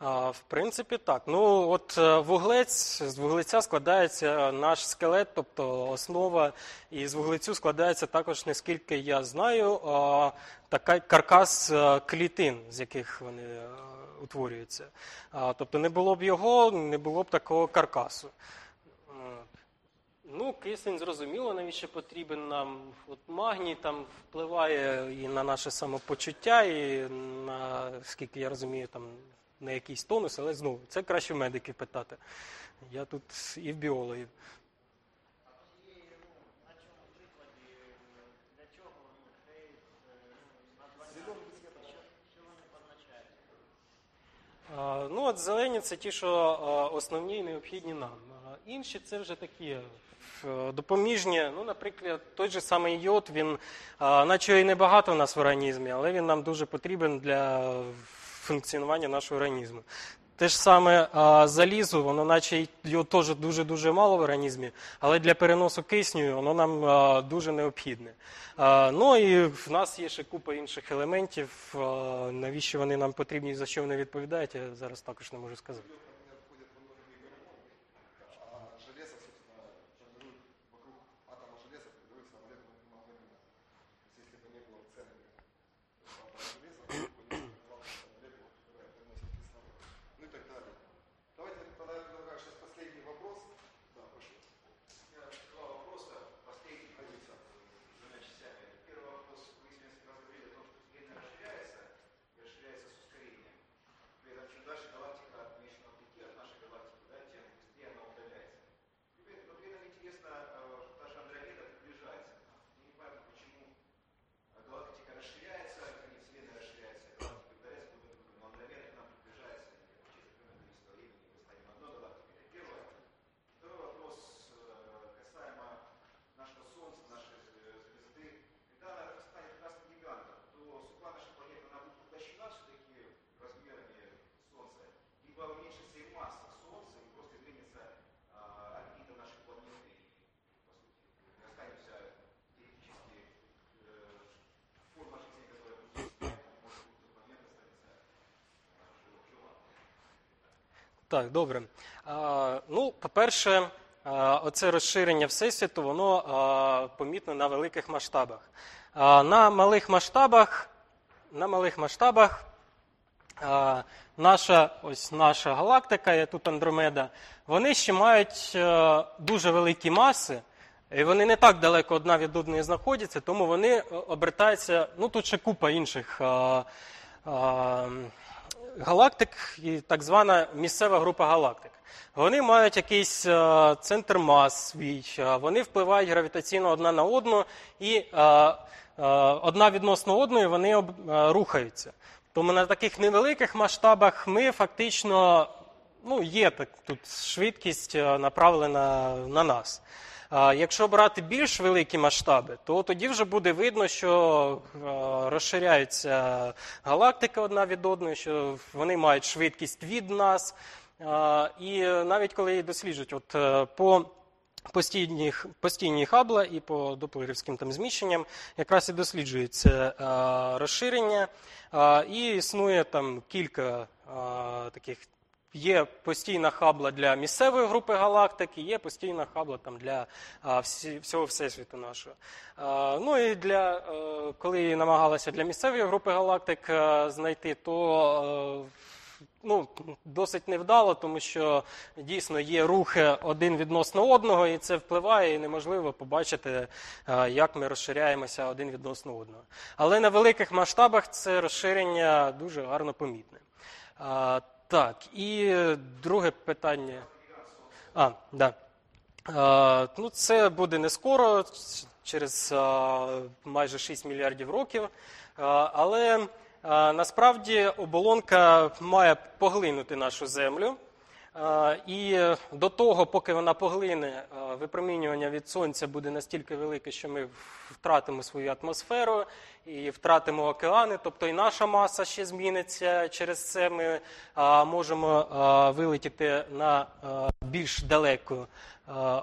А, В принципі, так. Ну, от е, вуглець, з вуглеця складається наш скелет, тобто основа, і з вуглецю складається також, наскільки я знаю, а, така каркас е, клітин, з яких вони е, утворюються. А, Тобто не було б його, не було б такого каркасу. Ну, кисень зрозуміло, навіщо потрібен нам. От магній там впливає і на наше самопочуття, і на, скільки я розумію, там на якийсь тонус, але знову це краще в медиків питати. Я тут і в біологів. Ну, от зелені це ті, що основні і необхідні нам. Інші це вже такі е, допоміжні. Ну, наприклад, той же самий йод, він, наче і небагато в нас в організмі, але він нам дуже потрібен для функціонування нашого організму. Те ж саме а, залізо, воно наче його теж дуже-дуже мало в організмі, але для переносу кисню воно нам а, дуже необхідне. А, ну і в нас є ще купа інших елементів. а, навіщо вони нам потрібні за що вони відповідають, я зараз також не можу сказати. Так, добре. А, ну, по-перше, а, оце розширення Всесвіту, воно а, помітно на великих масштабах. А, на малих масштабах, на малих масштабах а, наша, ось наша галактика, є тут Андромеда, вони ще мають е, дуже великі маси, і вони не так далеко одна від одної знаходяться, тому вони е, обертаються. Ну тут ще купа інших. а, а, галактик і так звана місцева група галактик. Вони мають якийсь е, центр мас свій, е, вони впливають гравітаційно одна на одну, і е, одна відносно одної вони рухаються. Тому на таких невеликих масштабах ми фактично ну, є так, тут швидкість направлена на нас. Якщо брати більш великі масштаби, то тоді вже буде видно, що е, розширяються галактики одна від одної, що вони мають швидкість від нас. І навіть коли її досліджують, от е, по постійних, постійній хабла і по доплерівським там зміщенням якраз і досліджується е, розширення, і існує там кілька таких Є постійна хабла для місцевої групи галактики, є постійна хабла там для а, всі, всього всесвіту нашого. А, ну і для е, коли намагалися для місцевої групи галактик е, знайти, то е, ну, досить невдало, тому що дійсно є рухи один відносно одного, і це впливає, і неможливо побачити, е, як ми розширяємося один відносно одного. Але на великих масштабах це розширення дуже гарно помітне. Так, і друге питання. А, да. А, ну, це буде не скоро, через а, майже 6 мільярдів років. Але насправді оболонка має поглинути нашу землю. А, І до того, поки вона поглине, випромінювання від сонця буде настільки велике, що ми втратимо свою атмосферу і втратимо океани, тобто і наша маса ще зміниться. Через це ми можемо вилетіти на більш далеку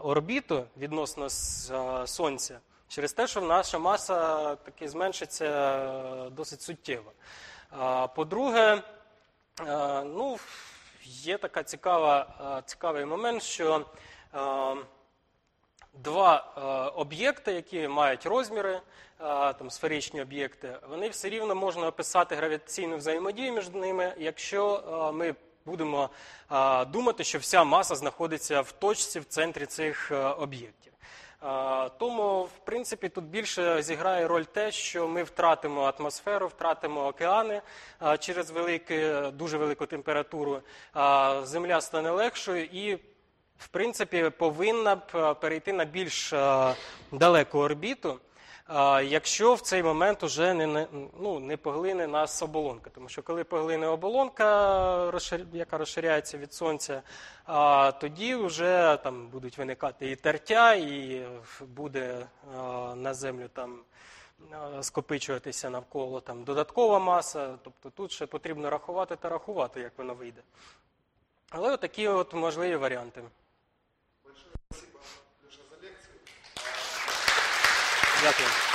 орбіту відносно сонця. Через те, що наша маса таки зменшиться е, досить суттєво. По-друге, е, ну, є така е, цікавий момент, що е, два е, об'єкти, які мають розміри, там сферичні об'єкти, вони все рівно можна описати гравітаційну взаємодію між ними, якщо ми будемо думати, що вся маса знаходиться в точці в центрі цих об'єктів. Тому, в принципі, тут більше зіграє роль те, що ми втратимо атмосферу, втратимо океани через велике, дуже велику температуру. Земля стане легшою і, в принципі, повинна б перейти на більш далеку орбіту. Якщо в цей момент уже не, ну, не поглине нас оболонка. Тому що коли поглине оболонка, яка розширяється від сонця, тоді вже там будуть виникати і тертя, і буде на землю там скопичуватися навколо там додаткова маса. Тобто тут ще потрібно рахувати та рахувати, як воно вийде. Але от такі от можливі варіанти. Gracias.